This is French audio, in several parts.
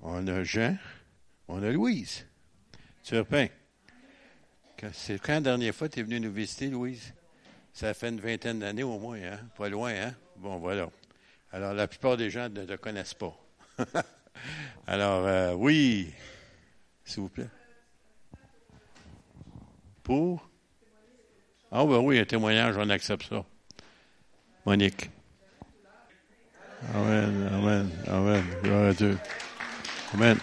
On a Jean, on a Louise. Turpin. C'est quand la dernière fois tu es venu nous visiter, Louise? Ça fait une vingtaine d'années au moins, hein? Pas loin, hein? Bon, voilà. Alors, la plupart des gens ne te connaissent pas. Alors, euh, oui, s'il vous plaît. Pour? Ah, ben oui, un témoignage, on accepte ça. Monique. Amen, amen, amen. Gloire à Dieu. Amen.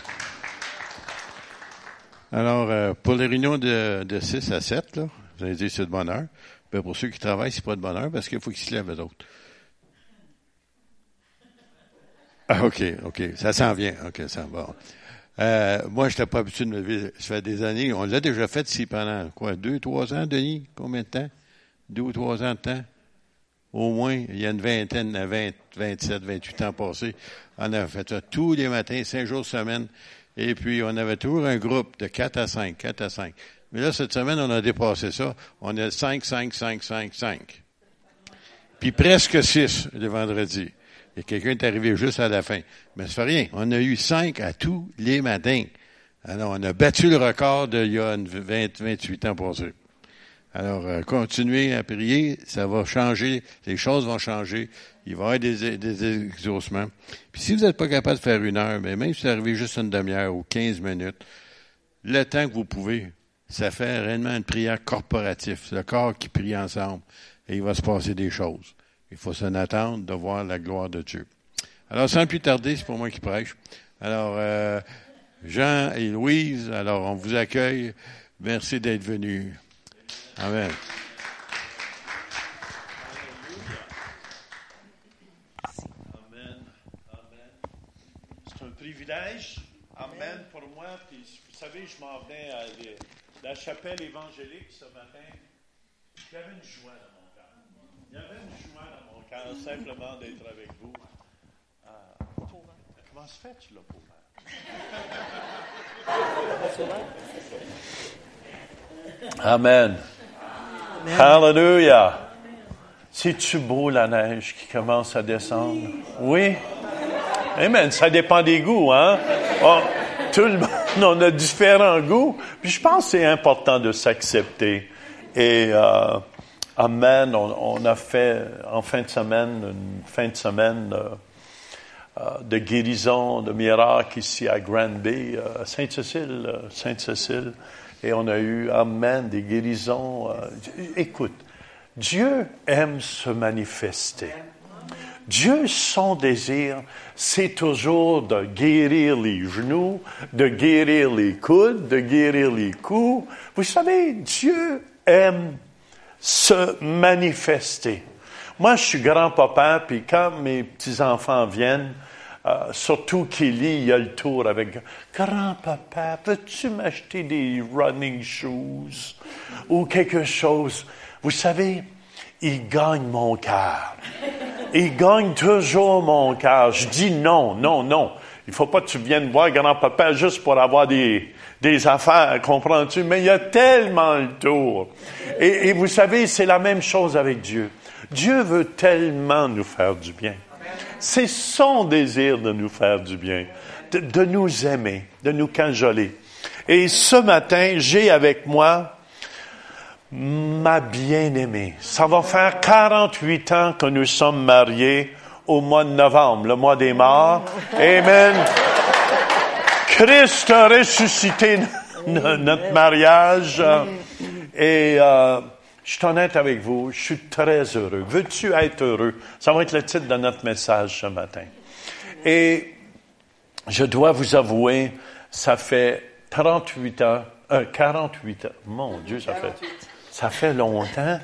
Alors, euh, pour les réunions de, de 6 à 7, là, vous allez dire c'est de bonne heure. Ben, pour ceux qui travaillent, c'est pas de bonne heure parce qu'il faut qu'ils se lèvent, eux autres. Ah, OK, OK. Ça s'en vient. OK, ça va. Euh, moi, je n'étais pas habitué de me lever. Ça fait des années. On l'a déjà fait ici pendant, quoi, deux, trois ans, Denis? Combien de temps? Deux ou trois ans de temps? Au moins, il y a une vingtaine, 20, 27, 28 ans passés. On a fait ça tous les matins, cinq jours semaine. Et puis, on avait toujours un groupe de quatre à cinq, quatre à cinq. Mais là, cette semaine, on a dépassé ça. On a cinq, cinq, cinq, cinq, cinq. Puis presque six le vendredi. Et quelqu'un est arrivé juste à la fin. Mais ça fait rien. On a eu cinq à tous les matins. Alors, on a battu le record d'il y a 20, 28 ans passés. Alors, euh, continuez à prier, ça va changer, les choses vont changer, il va y avoir des, des exaucements. Puis si vous n'êtes pas capable de faire une heure, mais même si vous arrivez juste une demi-heure ou 15 minutes, le temps que vous pouvez, ça fait réellement une prière corporative. C'est le corps qui prie ensemble et il va se passer des choses. Il faut s'en attendre de voir la gloire de Dieu. Alors, sans plus tarder, c'est pour moi qui prêche. Alors, euh, Jean et Louise, alors on vous accueille. Merci d'être venus. Amen. Amen. Amen. C'est un privilège. Amen pour moi. Puis, vous savez, je m'en venais à la chapelle évangélique ce matin. Il y avait une joie dans mon cœur. Il y avait une joie dans mon cœur simplement d'être avec vous. Euh, comment se fait, tu l'as pour Amen. Hallelujah. C'est-tu beau la neige qui commence à descendre? Oui? Amen. Ça dépend des goûts, hein? Tout le monde, on a différents goûts. Puis je pense que c'est important de s'accepter. Et, euh, Amen. On, a fait en fin de semaine, une fin de semaine euh, euh, de guérison, de miracle ici à Granby, euh, Sainte-Cécile, Sainte-Cécile. Et on a eu, Amen, des guérisons. écoute, Dieu aime se manifester. Dieu, son désir, c'est toujours de guérir les genoux, de guérir les coudes, de guérir les coups. Vous savez, Dieu aime se manifester. Moi, je suis grand-papa, puis quand mes petits-enfants viennent, euh, surtout y a le tour avec Grand-papa, peux-tu m'acheter des running shoes ou quelque chose? Vous savez, il gagne mon cœur. Il gagne toujours mon cœur. Je dis non, non, non. Il faut pas que tu viennes voir grand-papa juste pour avoir des, des affaires, comprends-tu? Mais il y a tellement le tour. Et vous savez, c'est la même chose avec Dieu. Dieu veut tellement nous faire du bien. C'est son désir de nous faire du bien, de, nous aimer, de nous cajoler. Et ce matin, j'ai avec moi ma bien-aimée. Ça va faire 48 ans que nous sommes mariés au mois de novembre, le mois des morts. Amen. Christ a ressuscité notre mariage. Et euh, je suis honnête avec vous, je suis très heureux. Veux-tu être heureux? Ça va être le titre de notre message ce matin. Et je dois vous avouer, ça fait 38 ans, euh, 48 ans. Mon Dieu, ça fait, ça fait longtemps.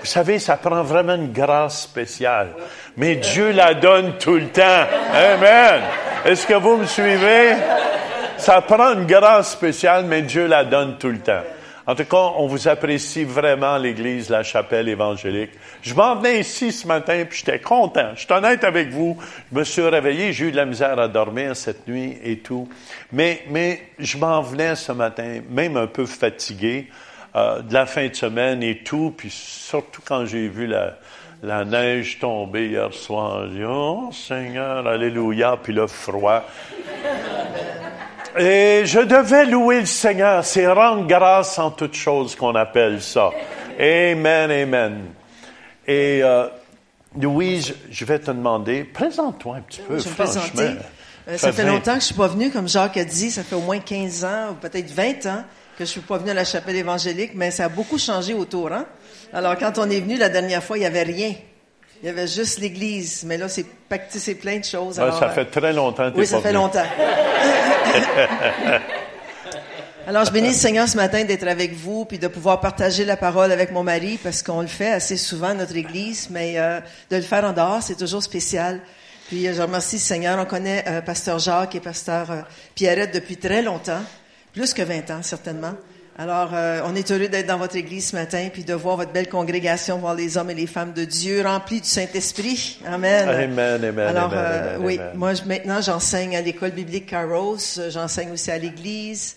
Vous savez, ça prend vraiment une grâce spéciale. Mais Dieu la donne tout le temps. Amen. Est-ce que vous me suivez? Ça prend une grâce spéciale, mais Dieu la donne tout le temps. En tout cas, on vous apprécie vraiment, l'Église, la chapelle évangélique. Je m'en venais ici ce matin, puis j'étais content. Je suis honnête avec vous. Je me suis réveillé, j'ai eu de la misère à dormir cette nuit et tout. Mais, mais je m'en venais ce matin, même un peu fatigué, euh, de la fin de semaine et tout, puis surtout quand j'ai vu la, La neige tombée hier soir. Oh Seigneur, Alléluia, puis le froid. Et je devais louer le Seigneur, c'est rendre grâce en toutes choses qu'on appelle ça. Amen, amen. Et euh, Louise, je vais te demander, présente-toi un petit peu, Je vais me franchement. présenter. Euh, ça fait vingt- longtemps que je suis pas venue, comme Jacques a dit, ça fait au moins 15 ans, ou peut-être 20 ans que je suis pas venue à la chapelle évangélique, mais ça a beaucoup changé autour, hein? Alors, quand on est venu la dernière fois, il y avait rien. Il y avait juste l'église. Mais là, c'est pacté, c'est plein de choses. Alors, ça fait très longtemps que Oui, ça fait longtemps. Alors, je bénis le Seigneur ce matin d'être avec vous, puis de pouvoir partager la parole avec mon mari, parce qu'on le fait assez souvent notre Église, mais euh, de le faire en dehors, c'est toujours spécial. Puis, euh, je remercie le Seigneur. On connaît euh, Pasteur Jacques et Pasteur euh, Pierrette depuis très longtemps, plus que 20 ans, certainement. Alors, euh, on est heureux d'être dans votre Église ce matin, puis de voir votre belle congrégation, voir les hommes et les femmes de Dieu remplis du Saint-Esprit. Amen. Amen, amen, Alors, amen, euh, amen, oui, amen. moi, je- maintenant, j'enseigne à l'école biblique Caros. euh, J'enseigne aussi à l'église.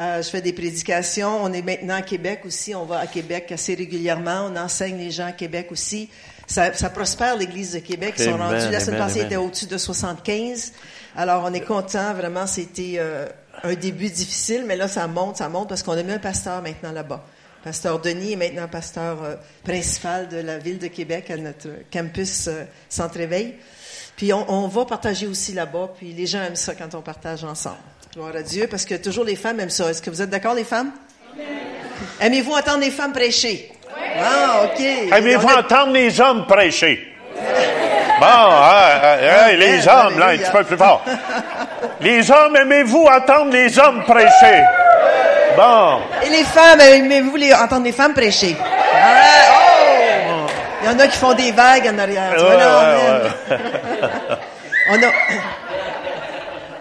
Euh, je fais des prédications. On est maintenant à Québec aussi. On va à Québec assez régulièrement. On enseigne les gens à Québec aussi. Ça, ça prospère l'église de Québec. Ils sont rendus, la semaine passée, étaient au-dessus de 75. Alors, on est content. Vraiment, c'était euh, un début difficile, mais là, ça monte, ça monte parce qu'on a mis un pasteur maintenant là-bas. Pasteur Denis est maintenant pasteur euh, principal de la ville de Québec à notre campus euh, Centre-Éveil. Puis on, on va partager aussi là-bas, puis les gens aiment ça quand on partage ensemble. Gloire à Dieu, parce que toujours les femmes aiment ça. Est-ce que vous êtes d'accord, les femmes? Aimez-vous entendre les femmes prêcher? Ah, OK. Aimez-vous a- entendre les hommes prêcher? Hein, hein, les hommes, là, un petit peu plus fort. Les hommes, aimez-vous entendre les hommes prêcher? Bon. Et les femmes, aimez-vous les, entendre les femmes prêcher? Oh! Il y en a qui font des vagues en arrière. Tu vois, là. On a,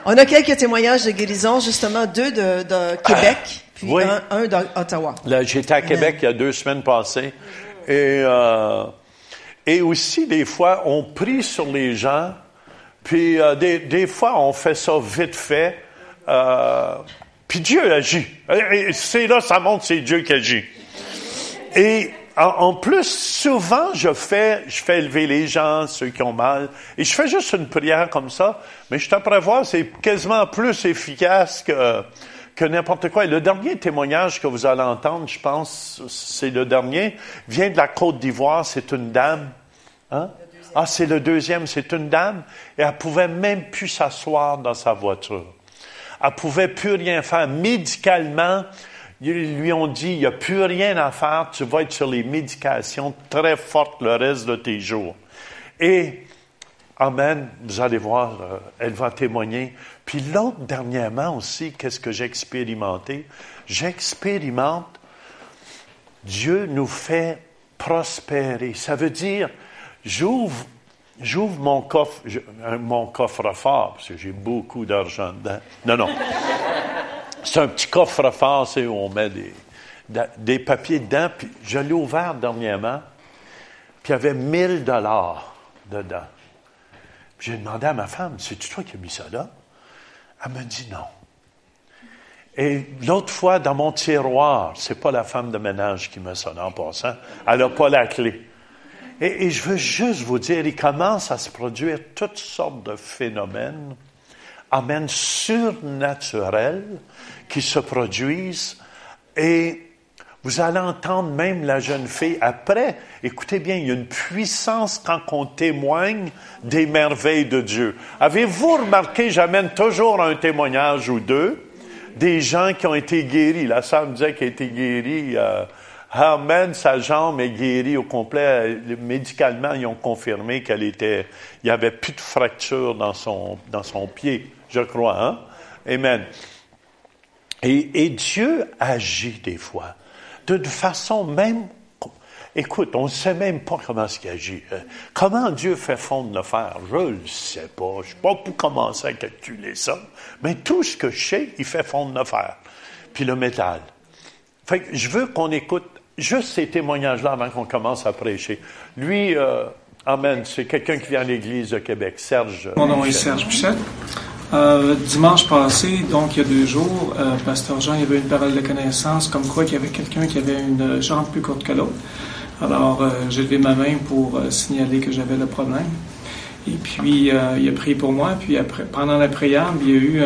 on a quelques témoignages de guérison, justement, deux de, de Québec, puis Oui. un, un d'Ottawa. J'étais à Québec il y a deux semaines passées. Et, euh, et aussi, des fois, on prie sur les gens. Puis, euh, des, des fois, on fait ça vite fait. Euh, puis Dieu agit. Et- C'est là, ça montre, c'est Dieu qui agit. Et en, plus, souvent, je fais, je fais lever les gens, ceux qui ont mal, et je fais juste une prière comme ça. Mais je t'apprends c'est quasiment plus efficace que que n'importe quoi. Et le dernier témoignage que vous allez entendre, je pense, c'est le dernier, vient de la Côte d'Ivoire. C'est une dame. Hein? Ah, c'est le deuxième. C'est une dame, et elle pouvait même plus s'asseoir dans sa voiture. Elle pouvait plus rien faire médicalement. Ils lui ont dit, il n'y a plus rien à faire, tu vas être sur les médications très fortes le reste de tes jours. Et, Amen, vous allez voir, euh, elle va témoigner. Puis l'autre, dernièrement aussi, qu'est-ce que j'ai expérimenté? J'expérimente, Dieu nous fait prospérer. Ça veut dire, j'ouvre, j'ouvre mon coffre, euh, mon coffre-fort, parce que j'ai beaucoup d'argent dedans. Non, non. C'est un petit coffre-fort, c'est où on met des, des papiers dedans. Puis je l'ai ouvert dernièrement, puis il y avait 1000 dollars dedans. Puis j'ai demandé à ma femme, c'est-tu toi qui as mis ça là? Elle me dit non. Et l'autre fois, dans mon tiroir, c'est pas la femme de ménage qui me sonne en passant, elle n'a pas la clé. Et, je veux juste vous dire, il commence à se produire toutes sortes de phénomènes, amen, surnaturels, qui se produisent. Et vous allez entendre même la jeune fille après. Écoutez bien, il y a une puissance quand on témoigne des merveilles de Dieu. Avez-vous remarqué, j'amène toujours un témoignage ou deux des gens qui ont été guéris. La sœur me disait qu'elle a été guérie. Euh, Amen, sa jambe est guérie au complet. Médicalement, ils ont confirmé qu'elle était, il n'y avait plus de fracture dans son, dans son pied, je crois, hein? Amen. Et Dieu agit des fois, d'une façon même. Écoute, on ne sait même pas comment est-ce qu'il agit. Euh, Comment Dieu fait fondre le je ne le sais pas. Je ne sais pas pour commencer à calculer ça. Mais tout ce que je sais, il fait fondre le puis le métal. Je veux qu'on écoute juste ces témoignages-là avant qu'on commence à prêcher. Lui, euh, Amen, c'est quelqu'un qui vient à l'Église de Québec, Serge. Mon nom est Serge Pichette. Euh, dimanche passé, donc il y a deux jours, euh, Pasteur Jean il y avait une parole de connaissance comme quoi qu'il y avait quelqu'un qui avait une jambe plus courte que l'autre. Alors, euh, j'ai levé ma main pour signaler que j'avais le problème. Et puis, il a prié pour moi. Puis, après, pendant la prière, il y a eu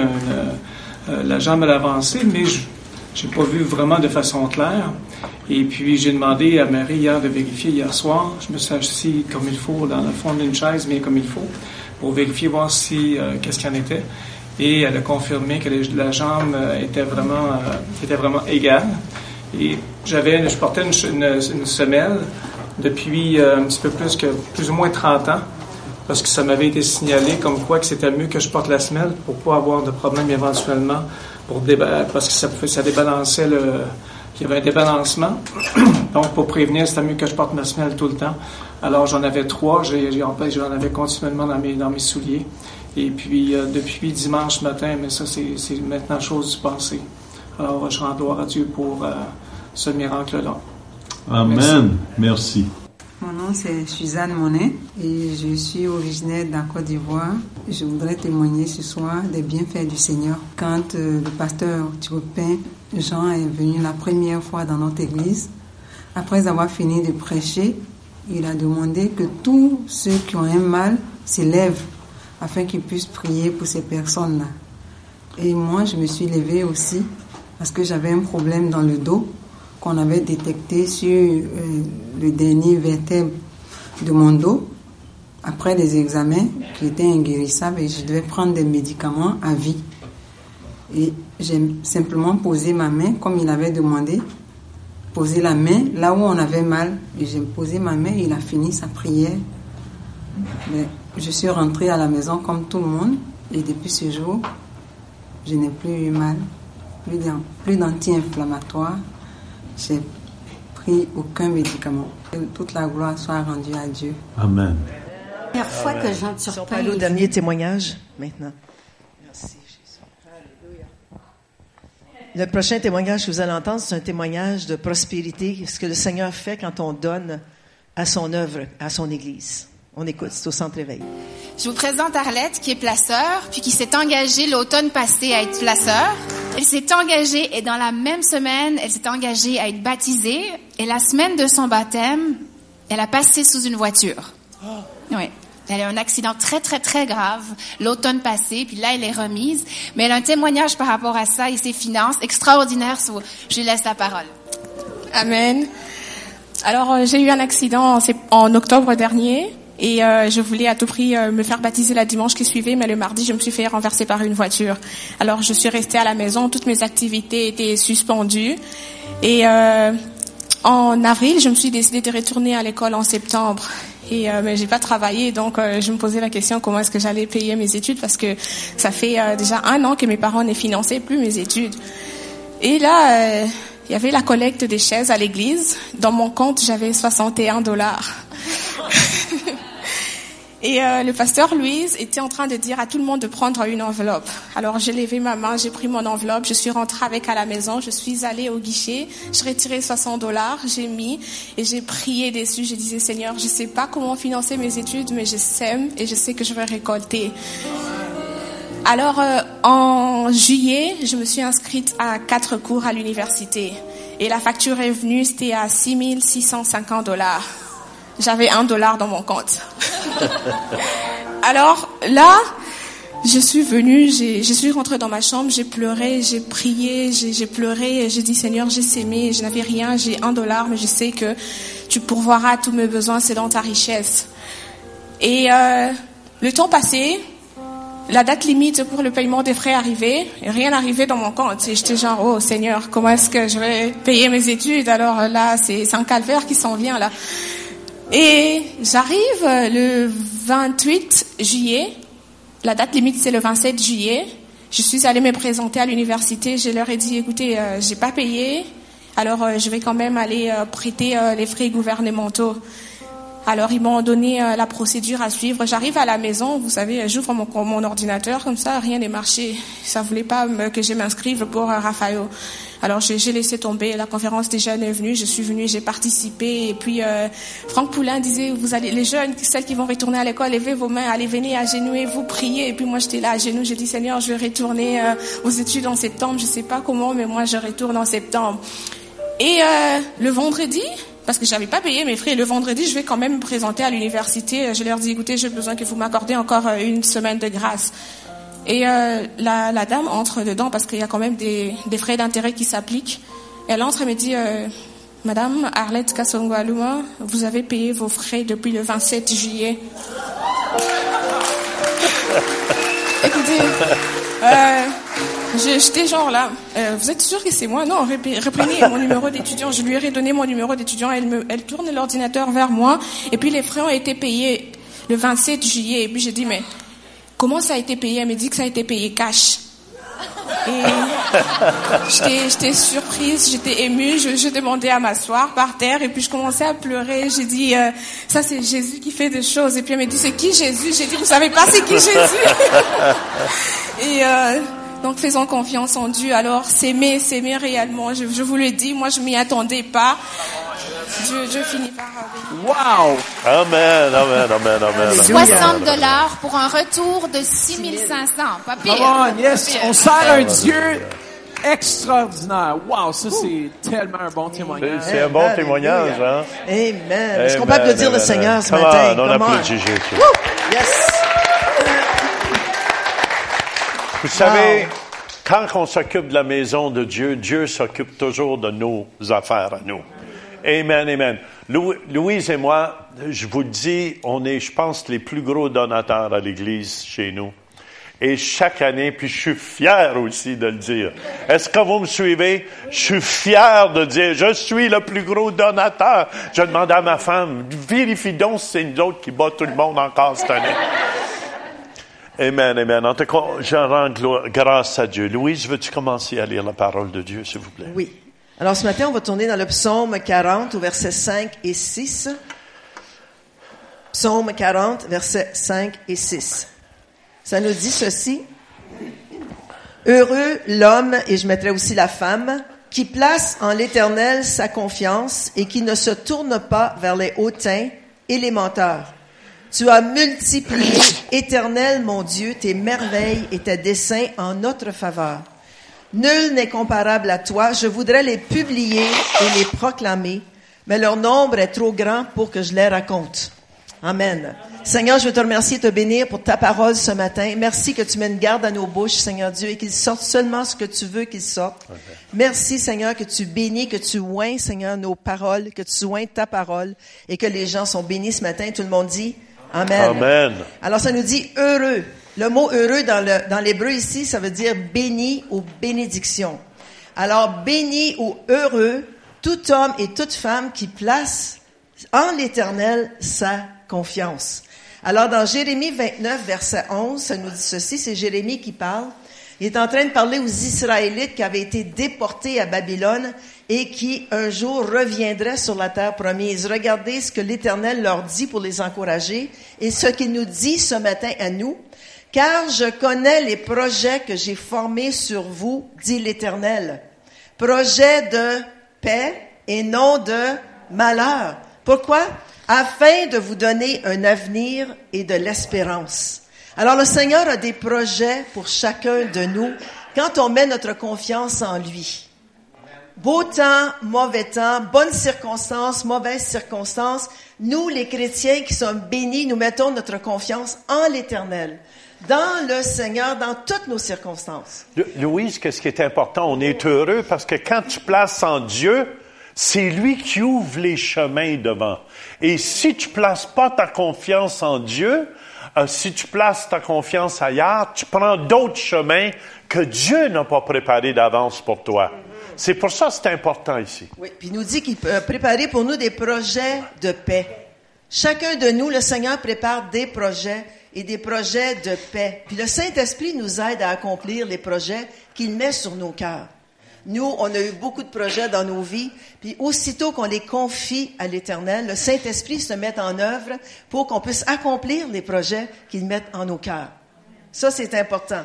la jambe à avancée, mais je n'ai pas vu vraiment de façon claire. Et puis, j'ai demandé à Marie hier de vérifier hier soir. Je me suis assis comme il faut dans le fond d'une chaise, mais comme il faut, pour vérifier, voir si, qu'est-ce qu'il en était. Et elle a confirmé que la jambe était vraiment, était vraiment égale. Et j'avais, je portais une, semelle depuis un petit peu plus que plus ou moins 30 ans parce que ça m'avait été signalé comme quoi que c'était mieux que je porte la semelle pour pas avoir de problème éventuellement, pour parce que ça, ça débalançait le, il y avait un débalancement. Donc, pour prévenir, c'était mieux que je porte ma semelle tout le temps. Alors, j'en avais trois. J'en avais continuellement dans mes, dans mes souliers. Et puis, euh, depuis dimanche matin, mais ça, c'est maintenant chose du passé. Alors, je rends gloire à Dieu pour euh, ce miracle-là. Amen. Merci. Mon nom c'est Suzanne Monet et je suis originaire de la Côte d'Ivoire. Je voudrais témoigner ce soir des bienfaits du Seigneur. Quand euh, le pasteur Thiopin Jean est venu la première fois dans notre église, après avoir fini de prêcher, il a demandé que tous ceux qui ont un mal s'élèvent afin qu'ils puissent prier pour ces personnes-là. Et moi, je me suis levée aussi parce que j'avais un problème dans le dos qu'on avait détecté sur euh, le dernier vertèbre de mon dos après les examens qui étaient inguérissables et je devais prendre des médicaments à vie. Et j'ai simplement posé ma main comme il avait demandé, poser la main là où on avait mal. Et j'ai posé ma main et il a fini sa prière. Mais je suis rentrée à la maison comme tout le monde et depuis ce jour, je n'ai plus eu mal, plus d'anti-inflammatoires j'ai pris aucun médicament. toute la gloire soit rendue à Dieu. Amen. La première fois que j'entends sur au dernier témoignage maintenant. Merci Jésus. Alléluia. Le prochain témoignage que vous allez entendre, c'est un témoignage de prospérité, ce que le Seigneur fait quand on donne à son œuvre, à son Église. On écoute, c'est au centre éveil. Je vous présente Arlette, qui est placeur, puis qui s'est engagée l'automne passé à être placeur. Elle s'est engagée et dans la même semaine, elle s'est engagée à être baptisée. Et la semaine de son baptême, elle a passé sous une voiture. Oui. Elle a eu un accident très, très, très grave l'automne passé, puis là, elle est remise. Mais elle a un témoignage par rapport à ça et ses finances extraordinaires. Je lui laisse la parole. Amen. Alors, euh, j'ai eu un accident en octobre dernier. Et euh, je voulais à tout prix euh, me faire baptiser la dimanche qui suivait, mais le mardi, je me suis fait renverser par une voiture. Alors, je suis restée à la maison, toutes mes activités étaient suspendues. Et euh, en avril, je me suis décidée de retourner à l'école en septembre. Et euh, mais j'ai pas travaillé, donc je me posais la question comment est-ce que j'allais payer mes études? Parce que ça fait déjà un an que mes parents ne finançaient plus mes études. Et là, il y avait la collecte des chaises à l'église. Dans mon compte, j'avais 61 dollars. Et euh, le pasteur Louise était en train de dire à tout le monde de prendre une enveloppe. Alors j'ai levé ma main, j'ai pris mon enveloppe, je suis rentrée avec à la maison, je suis allée au guichet, j'ai retiré 60 dollars, j'ai mis et j'ai prié dessus. Je disais Seigneur, je sais pas comment financer mes études, mais je sème et je sais que je vais récolter. Alors euh, en juillet, je me suis inscrite à quatre cours à l'université et la facture est venue, c'était à 6650 dollars j'avais un dollar dans mon compte. Alors là, je suis venue, je suis rentrée dans ma chambre, j'ai pleuré, j'ai prié, j'ai pleuré, j'ai dit Seigneur, j'ai sémé, je n'avais rien, j'ai un dollar, mais je sais que tu pourvoiras tous mes besoins, dans ta richesse. Et euh, le temps passé, la date limite pour le paiement des frais arrivait, rien n'arrivait dans mon compte. Et j'étais genre, oh Seigneur, comment est-ce que je vais payer mes études? Alors là, c'est un calvaire qui s'en vient là. Et j'arrive le 28 juillet. La date limite, c'est le 27 juillet. Je suis allée me présenter à l'université. Je leur ai dit, écoutez, euh, j'ai pas payé. Alors, euh, je vais quand même aller euh, prêter les frais gouvernementaux. Alors ils m'ont donné euh, la procédure à suivre. J'arrive à la maison, vous savez, j'ouvre mon, ordinateur comme ça, rien n'est marché. Ça voulait pas que je m'inscrive pour euh, Raphaël. Alors j'ai laissé tomber. La conférence des jeunes est venue, je suis venue, j'ai participé. Et puis euh, Franck Poulain disait, vous allez, les jeunes, celles qui vont retourner à l'école, levez vos mains, allez venir à genoux et vous priez. Et puis moi j'étais là à genoux, j'ai dit Seigneur, je vais retourner aux études en septembre. Je sais pas comment, mais moi je retourne en septembre. Et le vendredi, parce que j'avais pas payé mes frais. Le vendredi, je vais quand même me présenter à l'université. Je leur dis, écoutez, j'ai besoin que vous m'accordez encore euh, une semaine de grâce. Et euh, la, dame entre dedans parce qu'il y a quand même des, frais d'intérêt qui s'appliquent. Elle entre et me dit, euh, Madame Arlette Kassongwaluma, vous avez payé vos frais depuis le 27 juillet. Écoutez, j'étais genre là, euh, vous êtes sûr que c'est moi? Non, reprenez mon numéro d'étudiant. Je lui ai redonné mon numéro d'étudiant. Elle, me, elle tourne l'ordinateur vers moi. Et puis les frais ont été payés le 27 juillet. Et puis j'ai dit, mais comment ça a été payé? Elle me dit que ça a été payé cash. Et j'étais surprise, j'étais émue, je, je, demandais à m'asseoir par terre et puis je commençais à pleurer. J'ai dit, euh, ça c'est Jésus qui fait des choses. Et puis elle m'a dit, c'est qui Jésus? J'ai dit, vous savez pas c'est qui Jésus? Et euh, donc faisons confiance en Dieu. Alors s'aimer, s'aimer réellement. Je, je vous le dis, moi je m'y attendais pas. Je, je finis par... Wow! Amen, amen, amen, amen. 60 dollars pour un retour de 6500. Pas pire. On, yes, on sert un Dieu extraordinaire. Wow, ça c'est tellement un bon témoignage. C'est un bon témoignage, hein? Amen. Est-ce qu'on peut applaudir le Seigneur ce matin? On applaudit Jésus. Yes. Vous savez, quand on s'occupe de la maison de Dieu, Dieu s'occupe toujours de nos affaires à nous. Amen, amen. Louise et moi, je vous dis, on est, je pense, les plus gros donateurs à l'Église chez nous. Et chaque année, puis je suis fier aussi de le dire. Est-ce que vous me suivez? Je suis fier de dire, je suis le plus gros donateur. Je demande à ma femme, vérifie donc si c'est une autre qui bat tout le monde encore cette année. Amen, amen. En tout cas, je rends grâce à Dieu. Louise, veux-tu commencer à lire la parole de Dieu, s'il vous plaît? Oui. Alors ce matin, on va tourner dans le psaume 40 au verset 5 et 6. Psaume 40, versets 5 et 6. Ça nous dit ceci. Heureux l'homme, et je mettrai aussi la femme, qui place en l'Éternel sa confiance et qui ne se tourne pas vers les hautains et les menteurs. Tu as multiplié, Éternel mon Dieu, tes merveilles et tes desseins en notre faveur. Nul n'est comparable à toi. Je voudrais les publier et les proclamer, mais leur nombre est trop grand pour que je les raconte. Amen. Seigneur, je veux te remercier et te bénir pour ta parole ce matin. Merci que tu mènes garde à nos bouches, Seigneur Dieu, et qu'ils sortent seulement ce que tu veux qu'ils sortent. Merci, Seigneur, que tu bénis, que tu oins, Seigneur, nos paroles, que tu oins ta parole, et que les gens sont bénis ce matin. Tout le monde dit Amen. Amen. Alors ça nous dit heureux. Le mot heureux dans l'hébreu ici, ça veut dire béni ou bénédiction. Alors, béni ou heureux, tout homme et toute femme qui place en l'éternel sa confiance. Alors, dans Jérémie 29, verset 11, ça nous dit ceci, c'est Jérémie qui parle. Il est en train de parler aux Israélites qui avaient été déportés à Babylone et qui un jour reviendraient sur la terre promise. Regardez ce que l'Éternel leur dit pour les encourager et ce qu'il nous dit ce matin à nous car je connais les projets que j'ai formés sur vous, dit l'Éternel. Projets de paix et non de malheur. Pourquoi? Afin de vous donner un avenir et de l'espérance. Alors le Seigneur a des projets pour chacun de nous quand on met notre confiance en lui. Beau temps, mauvais temps, bonnes circonstances, mauvaises circonstances, nous les chrétiens qui sommes bénis, nous mettons notre confiance en l'Éternel dans le Seigneur dans toutes nos circonstances. Louise, qu'est-ce qui est important? On est heureux parce que quand tu places en Dieu, c'est lui qui ouvre les chemins devant. Et si tu places pas ta confiance en Dieu, euh, si tu places ta confiance ailleurs, tu prends d'autres chemins que Dieu n'a pas préparés d'avance pour toi. C'est pour ça que c'est important ici. Oui, puis il nous dit qu'il a préparé pour nous des projets de paix. Chacun de nous, le Seigneur prépare des projets et des projets de paix. Puis le Saint-Esprit nous aide à accomplir les projets qu'il met sur nos cœurs. Nous, on a eu beaucoup de projets dans nos vies, puis aussitôt qu'on les confie à l'Éternel, le Saint-Esprit se met en œuvre pour qu'on puisse accomplir les projets qu'il met en nos cœurs. Ça, c'est important.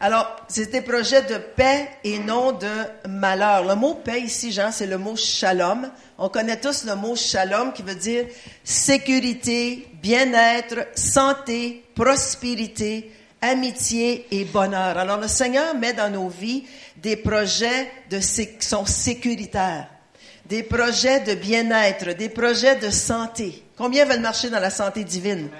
Alors, c'est des projets de paix et non de malheur. Le mot paix ici, Jean, c'est le mot shalom. On connaît tous le mot shalom qui veut dire sécurité, bien-être, santé, prospérité, amitié et bonheur. Alors, le Seigneur met dans nos vies des projets de, qui sont sécuritaires des projets de bien-être, des projets de santé. Combien veulent marcher dans la santé divine?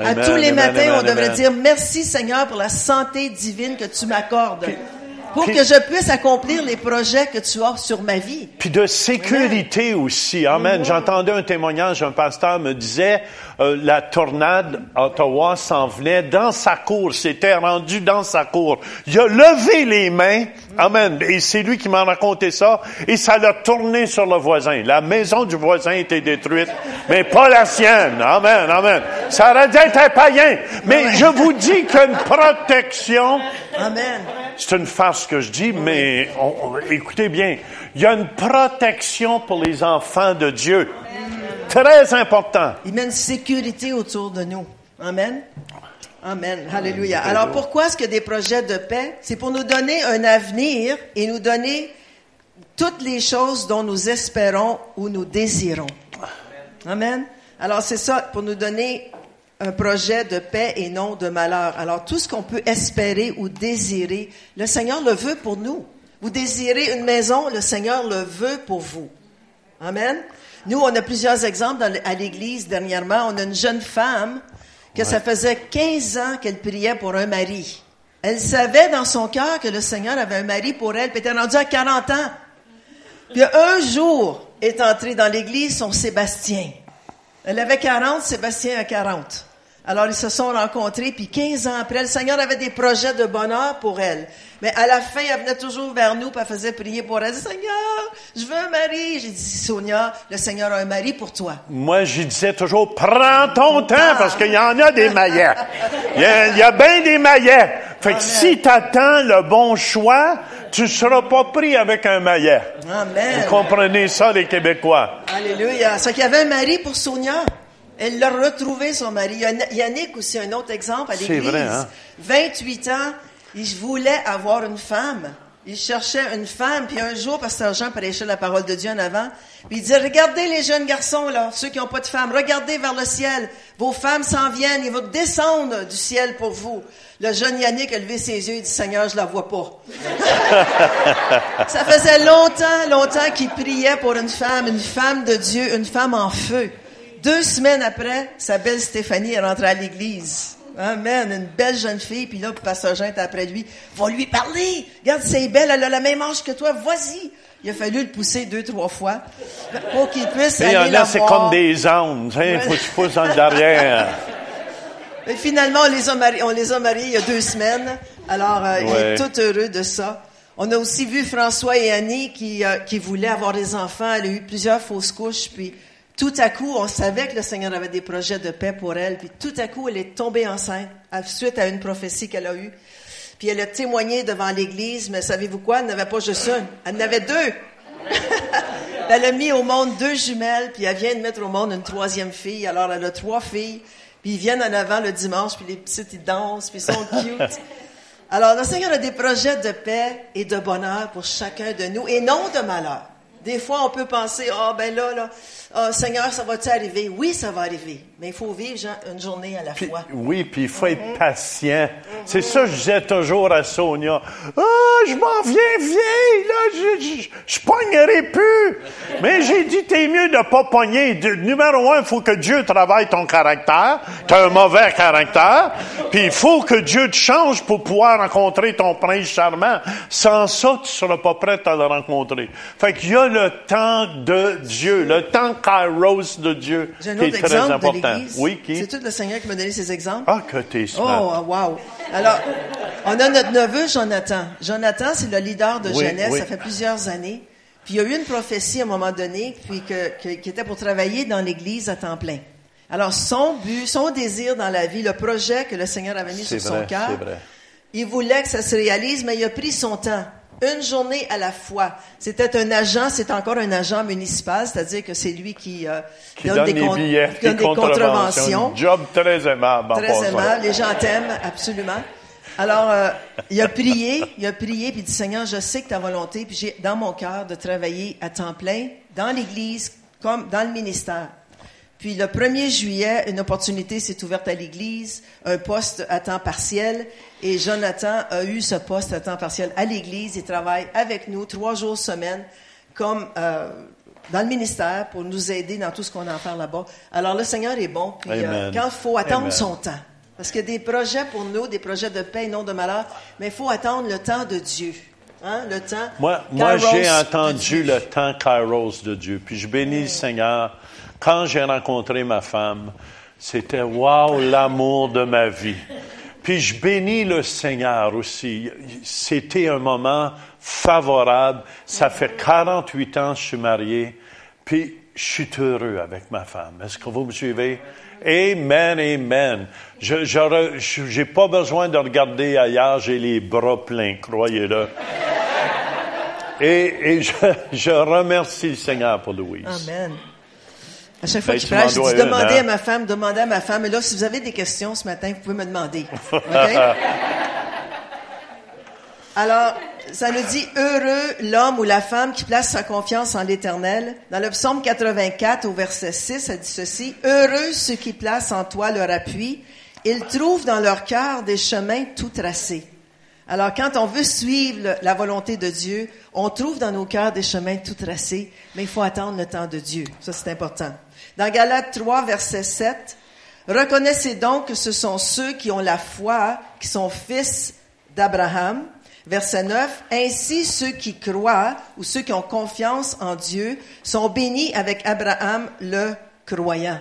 Amen, tous les amen, matins, amen, on devrait dire merci Seigneur pour la santé divine que tu m'accordes. Pour puis- que je puisse accomplir les projets que tu as sur ma vie. Puis de sécurité aussi. Amen. J'entendais un témoignage, un pasteur me disait, euh, la tornade Ottawa s'en venait dans sa cour, s'était rendu dans sa cour. Il a levé les mains. Amen. Et c'est lui qui m'a raconté ça. Et ça l'a tourné sur le voisin. La maison du voisin était détruite, mais pas la sienne. Amen, amen. Ça aurait dû être un païen. Mais je vous dis qu'une protection, Amen. c'est une farce que je dis, mais on- on- écoutez bien. Il y a une protection pour les enfants de Dieu. Très important. Il met une sécurité autour de nous. Amen. Amen. Alléluia. Alors pourquoi est-ce que des projets de paix? C'est pour nous donner un avenir et nous donner toutes les choses dont nous espérons ou nous désirons. Amen. Alors c'est ça, pour nous donner un projet de paix et non de malheur. Alors tout ce qu'on peut espérer ou désirer, le Seigneur le veut pour nous. Vous désirez une maison, le Seigneur le veut pour vous. Amen. Nous, on a plusieurs exemples dans à l'église dernièrement. On a une jeune femme que ça faisait 15 ans qu'elle priait pour un mari. Elle savait dans son cœur que le Seigneur avait un mari pour elle, puis elle était rendue à 40 ans. Puis un jour est entré dans l'église son Sébastien. Elle avait 40, Sébastien a 40. Alors ils se sont rencontrés, puis 15 ans après, le Seigneur avait des projets de bonheur pour elle. Mais à la fin, elle venait toujours vers nous, puis elle faisait prier pour elle. Elle disait, Seigneur, je veux un mari. J'ai dit, Sonia, le Seigneur a un mari pour toi. Moi, je disais toujours, prends ton temps, parce qu'il y en a des maillets. Il y a, il y a bien des maillets. Fait que si t'attends le bon choix, tu seras pas pris avec un maillet. Amen. Vous comprenez ça, les Québécois? Alléluia. C'est qu'il y avait un mari pour Sonia? Elle l'a retrouvé, son mari. Yannick aussi, un autre exemple à l'église. hein? 28 ans, il voulait avoir une femme. Il cherchait une femme, puis un jour, Pasteur Jean prêchait la parole de Dieu en avant, puis il disait, regardez les jeunes garçons, là, ceux qui n'ont pas de femme, regardez vers le ciel, vos femmes s'en viennent, ils vont descendre du ciel pour vous. Le jeune Yannick a levé ses yeux, il dit, Seigneur, je la vois pas. Ça faisait longtemps, longtemps qu'il priait pour une femme, une femme de Dieu, une femme en feu. Deux semaines après, sa belle Stéphanie est rentrée à l'église. Amen. Une belle jeune fille. Puis là, le pasteur Jean est après lui. Va lui parler. Regarde, c'est belle. Elle a le même âge que toi. Vas-y. Il a fallu le pousser deux, trois fois pour qu'il puisse Et aller en la c'est comme des ânes. Il faut que tu pousses en derrière. Et finalement, on les a mariés, on les a mariés il y a deux semaines. Alors, euh, il est tout heureux de ça. On a aussi vu François et Annie qui, euh, qui voulaient avoir des enfants. Elle a eu plusieurs fausses couches. Puis tout à coup, on savait que le Seigneur avait des projets de paix pour elle. Puis tout à coup, elle est tombée enceinte suite à une prophétie qu'elle a eue. Puis elle a témoigné devant l'Église. Mais savez-vous quoi? Elle n'avait pas juste une. Elle en avait deux. Elle a mis au monde deux jumelles, puis elle vient de mettre au monde une troisième fille. Alors, elle a trois filles, puis ils viennent en avant le dimanche, puis les petites, ils dansent, puis ils sont cute. Alors, le Seigneur a des projets de paix et de bonheur pour chacun de nous, et non de malheur. Des fois, on peut penser, ah ben là, là, ah, Seigneur, ça va-tu arriver? Oui, ça va arriver, mais il faut vivre une journée à la Puis- fois. oui, puis il faut être patient. C'est ça que je disais toujours à Sonia. Ah, je m'en viens vieille, là, je, je, je pognerai plus. Mais j'ai dit, t'es mieux de pas pogner. De- numéro un, il faut que Dieu travaille ton caractère. T'as un mauvais caractère. Puis il faut que Dieu te change pour pouvoir rencontrer ton prince charmant. Sans ça, tu seras pas prêt à le rencontrer. Fait qu'il y a le temps de Dieu, le temps kairos de Dieu, qui est très important. Oui, qui? C'est tout le Seigneur qui m'a donné ces exemples. Ah, que t'es smart. Oh, wow. Alors, on a notre neveu Jonathan. Jonathan, c'est le leader de Oui, jeunesse. oui. Ça fait plusieurs années. Puis il y a eu une prophétie à un moment donné, puis que, que- qui était pour travailler dans l'Église à temps plein. Alors, son but, son désir dans la vie, le projet que le Seigneur avait mis sur vrai, son cœur, il voulait que ça se réalise, mais il a pris son temps. Une journée à la fois. C'était un agent, c'est encore un agent municipal, c'est-à-dire que c'est lui qui, euh, qui donne, des, des con- billets, qui donne des des contraventions. Job très aimable. en Très aimable. Les gens t'aiment, absolument. Alors, euh, il a prié, il a prié, puis il dit, Seigneur, je sais que ta volonté, puis j'ai dans mon cœur de travailler à temps plein dans l'Église comme dans le ministère. Puis le 1er juillet, une opportunité s'est ouverte à l'Église, un poste à temps partiel, et Jonathan a eu ce poste à temps partiel à l'Église. Il travaille avec nous trois jours semaine comme euh, dans le ministère pour nous aider dans tout ce qu'on a à faire là-bas. Alors le Seigneur est bon, puis euh, quand il faut attendre Amen. son temps. Parce qu'il y a des projets pour nous, des projets de paix et non de malheur, mais il faut attendre le temps de Dieu. Hein, le temps. Moi, moi j'ai entendu le temps Kairos de Dieu. Puis je bénis le Seigneur. Quand j'ai rencontré ma femme, c'était wow, l'amour de ma vie. Puis je bénis le Seigneur aussi. C'était un moment favorable. Ça fait 48 ans que je suis marié. Puis je suis heureux avec ma femme. Est-ce que vous me suivez? Amen, amen. Je j'ai pas besoin de regarder ailleurs, j'ai les bras pleins, croyez-le. Et, et je, je remercie le Seigneur pour Louise. Amen. À chaque fois Ben, que je m'en je dis demandez hein? à ma femme, demandez à ma femme. Et là, si vous avez des questions ce matin, vous pouvez me demander. Alors, ça nous dit heureux l'homme ou la femme qui place sa confiance en l'Éternel. Dans le psaume 84 au verset 6, ça dit ceci Heureux ceux qui placent en toi leur appui. Ils trouvent dans leur cœur des chemins tout tracés. Alors, quand on veut suivre la volonté de Dieu, on trouve dans nos cœurs des chemins tout tracés, mais il faut attendre le temps de Dieu. Ça, c'est important. Dans Galates 3, verset 7, Reconnaissez donc que ce sont ceux qui ont la foi, qui sont fils d'Abraham. Verset 9, Ainsi ceux qui croient ou ceux qui ont confiance en Dieu sont bénis avec Abraham le croyant.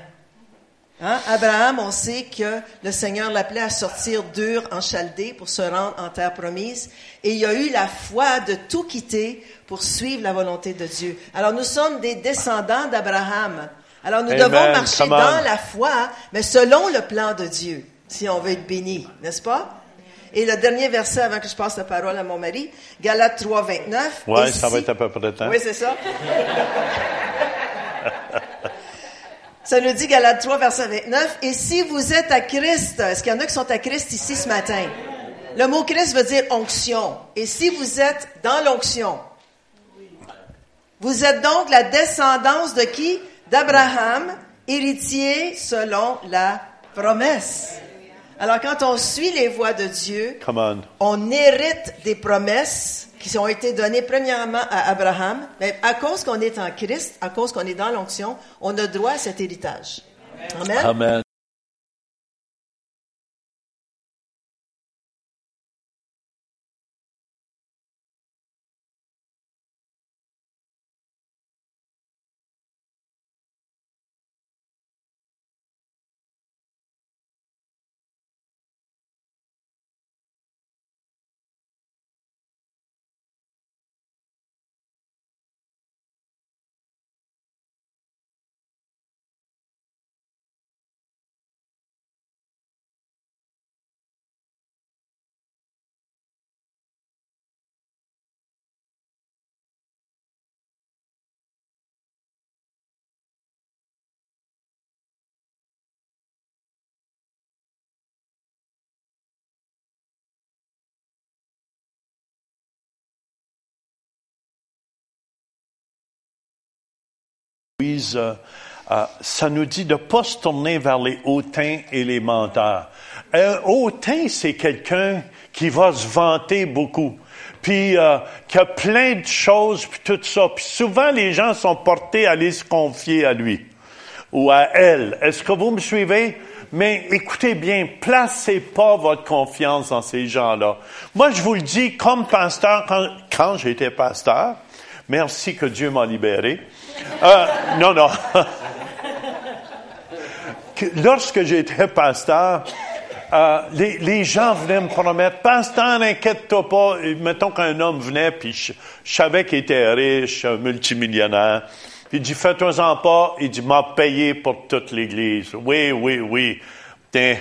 Hein? Abraham, on sait que le Seigneur l'appelait à sortir d'Ur en Chaldée pour se rendre en terre promise. Et il a eu la foi de tout quitter pour suivre la volonté de Dieu. Alors nous sommes des descendants d'Abraham. Alors nous Amen. devons marcher dans la foi, mais selon le plan de Dieu, si on veut être béni, n'est-ce pas? Et le dernier verset avant que je passe la parole à mon mari, Galates 3, 29. Ouais, Et ça va être à peu près temps. oui, c'est ça. ça nous dit Galates 3, verset 29. Et si vous êtes à Christ, est-ce qu'il y en a qui sont à Christ ici ce matin? Le mot Christ veut dire onction. Et si vous êtes dans l'onction, vous êtes donc la descendance de qui? D'Abraham, héritier selon la promesse. Alors quand on suit les voies de Dieu, on. on hérite des promesses qui ont été données premièrement à Abraham, mais à cause qu'on est en Christ, à cause qu'on est dans l'onction, on a droit à cet héritage. Amen. Amen. Euh, euh, ça nous dit de ne pas se tourner vers les hautains et les menteurs. Un hautain, c'est quelqu'un qui va se vanter beaucoup, puis euh, qui a plein de choses, puis tout ça. Puis souvent, les gens sont portés à aller se confier à lui ou à elle. Est-ce que vous me suivez? Mais écoutez bien, placez pas votre confiance dans ces gens-là. Moi, je vous le dis, comme pasteur, quand, quand j'étais pasteur, merci que Dieu m'a libéré. Euh, non, non. Que Lorsque j'étais pasteur, euh, les, gens venaient me promettre, pasteur, n'inquiète-toi pas. Et mettons qu'un homme venait, puis je, savais qu'il était riche, multimillionnaire. Puis il dit, fais-toi-en pas. Il dit, m'a payé pour toute l'Église. Oui, oui, oui. Tiens.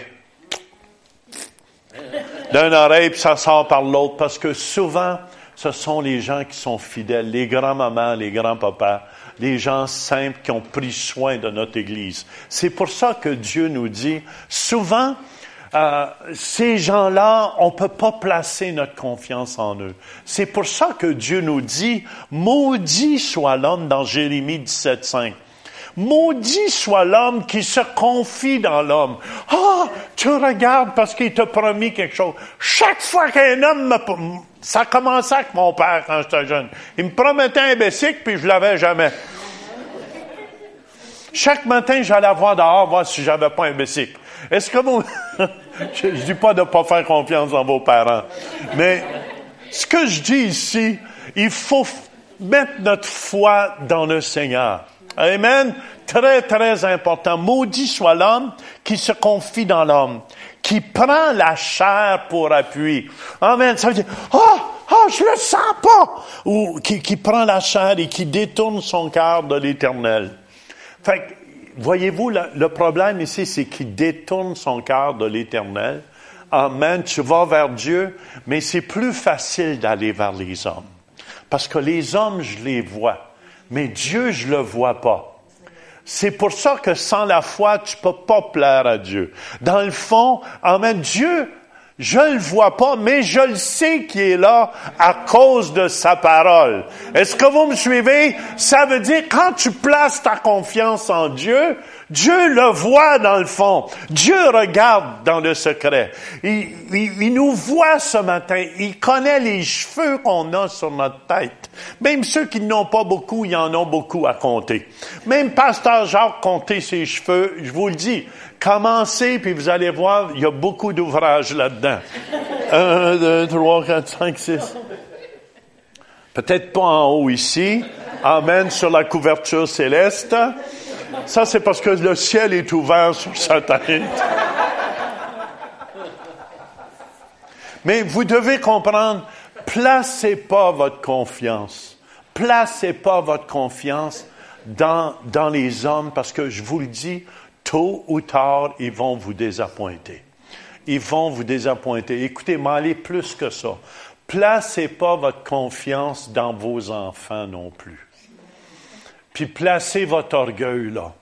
D'une oreille, puis ça sort par l'autre. Parce que souvent, ce sont les gens qui sont fidèles, les grands-mamans, les grands-papas, les gens simples qui ont pris soin de notre Église. C'est pour ça que Dieu nous dit, souvent, euh, ces gens-là, on peut pas placer notre confiance en eux. C'est pour ça que Dieu nous dit, maudit soit l'homme dans Jérémie 17.5. Maudit soit l'homme qui se confie dans l'homme. Ah, tu regardes parce qu'il t'a promis quelque chose. Chaque fois qu'un homme me... Ça commençait avec mon père quand j'étais jeune. Il me promettait un bicycle, puis je l'avais jamais. Chaque matin, j'allais voir dehors, voir si j'avais pas un bicycle. Est-ce que vous... je, ne dis pas de pas faire confiance en vos parents. Mais ce que je dis ici, il faut mettre notre foi dans le Seigneur. Amen. Très, très important. Maudit soit l'homme qui se confie dans l'homme, qui prend la chair pour appui. Amen. Ça veut dire, oh, oh, je le sens pas. Ou qui, qui prend la chair et qui détourne son cœur de l'éternel. Fait voyez-vous, le, le, problème ici, c'est qu'il détourne son cœur de l'éternel. Amen. Tu vas vers Dieu, mais c'est plus facile d'aller vers les hommes. Parce que les hommes, je les vois. Mais Dieu, je le vois pas. C'est pour ça que sans la foi, tu peux pas plaire à Dieu. Dans le fond, Amen, Dieu, je le vois pas, mais je le sais qu'il est là à cause de sa parole. Est-ce que vous me suivez? Ça veut dire, quand tu places ta confiance en Dieu, Dieu le voit dans le fond. Dieu regarde dans le secret. Il, il, nous voit ce matin. Il connaît les cheveux qu'on a sur notre tête. Même ceux qui n'ont pas beaucoup, ils en ont beaucoup à compter. Même Pasteur Jacques compter ses cheveux, je vous le dis, commencez puis vous allez voir, il y a beaucoup d'ouvrages là-dedans. Un, deux, trois, quatre, cinq, six. Peut-être pas en haut ici. Amen sur la couverture céleste. Ça, c'est parce que le ciel est ouvert sur sa tête. Mais vous devez comprendre, placez pas votre confiance. Placez pas votre confiance dans, dans les hommes parce que je vous le dis, tôt ou tard, ils vont vous désappointer. Ils vont vous désappointer. Écoutez, m'allez plus que ça. Placez pas votre confiance dans vos enfants non plus puis placez votre orgueil là.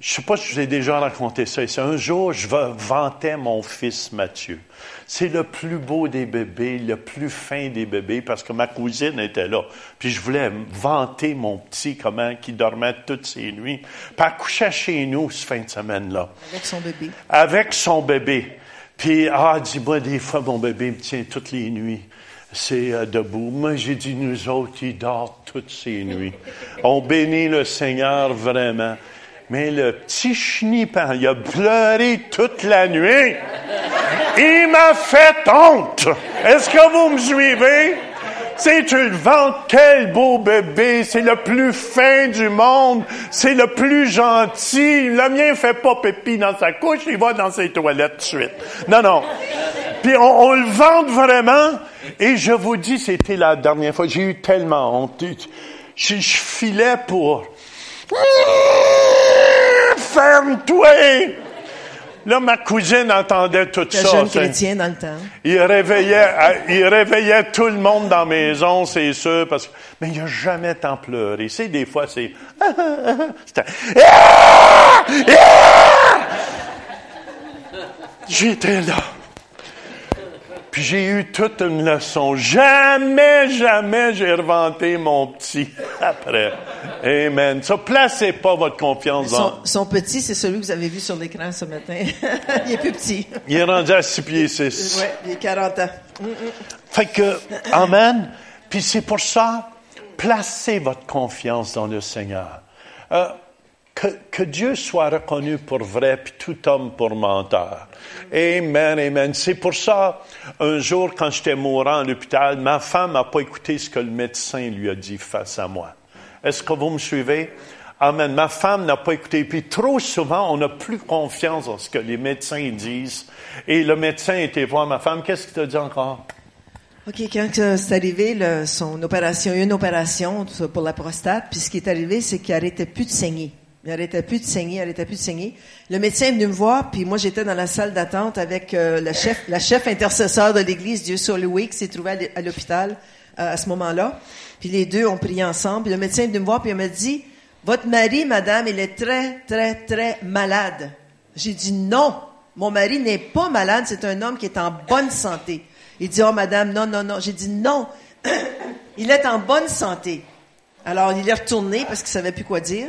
Je sais pas si je vous ai déjà raconté ça. C'est un jour, je vantais mon fils Mathieu. C'est le plus beau des bébés, le plus fin des bébés, parce que ma cousine était là. Puis je voulais vanter mon petit, comment, qui dormait toutes ses nuits. Puis elle couchait chez nous, ce fin de semaine-là. Avec son bébé. Avec son bébé. Puis, ah, dis-moi, des fois, mon bébé me tient toutes les nuits c'est euh, debout. Moi, j'ai dit, nous autres, il dort toutes ces nuits. On bénit le Seigneur vraiment. Mais le petit chenipan, il a pleuré toute la nuit. Il m'a fait honte. Est-ce que vous me suivez? C'est tu le ventes, quel beau bébé, c'est le plus fin du monde, c'est le plus gentil. Le mien fait pas pépi dans sa couche, il va dans ses toilettes de suite. Non, non. Puis on, on le vante vraiment, et je vous dis, c'était la dernière fois, j'ai eu tellement honte. Je, je filais pour... Ferme-toi! Là, ma cousine entendait tout ça. jeune chrétien dans le temps. Il réveillait, il réveillait tout le monde dans la maison, c'est sûr, parce que, mais il n'a jamais tant pleuré. C'est des fois, c'est, J'étais là. Puis j'ai eu toute une leçon. Jamais, jamais j'ai revanté mon petit après. Amen. Ça, placez pas votre confiance dans... Son, petit, c'est celui que vous avez vu sur l'écran ce matin. il est plus petit. Il est rendu à 6 pieds 6. Oui, il est 40 ans. Fait que, Amen. Puis c'est pour ça, placez votre confiance dans le Seigneur. Euh, que, Dieu soit reconnu pour vrai, puis tout homme pour menteur. Amen, amen. C'est pour ça, un jour, quand j'étais mourant à l'hôpital, ma femme n'a pas écouté ce que le médecin lui a dit face à moi. Est-ce que vous me suivez? Amen. Ma femme n'a pas écouté. Puis trop souvent, on n'a plus confiance en ce que les médecins disent. Et le médecin était voir ma femme. Qu'est-ce qu'il t'a dit encore? OK, quand c'est arrivé, son opération, une opération pour la prostate, puis ce qui est arrivé, c'est qu'il n'arrêtait plus de saigner. Il n'arrêtait plus de saigner, il n'arrêtait plus de saigner. Le médecin est venu me voir, puis moi j'étais dans la salle d'attente avec euh, la chef, la chef intercesseur de l'église, Dieu sur Louis, qui s'est trouvé à l'hôpital euh, à ce moment-là. Puis les deux ont prié ensemble. Puis le médecin est venu me voir, puis il m'a dit, votre mari, madame, il est très, très, très malade. J'ai dit non, mon mari n'est pas malade, c'est un homme qui est en bonne santé. Il dit, oh madame, non, non, non. J'ai dit non, il est en bonne santé. Alors il est retourné parce qu'il savait plus quoi dire.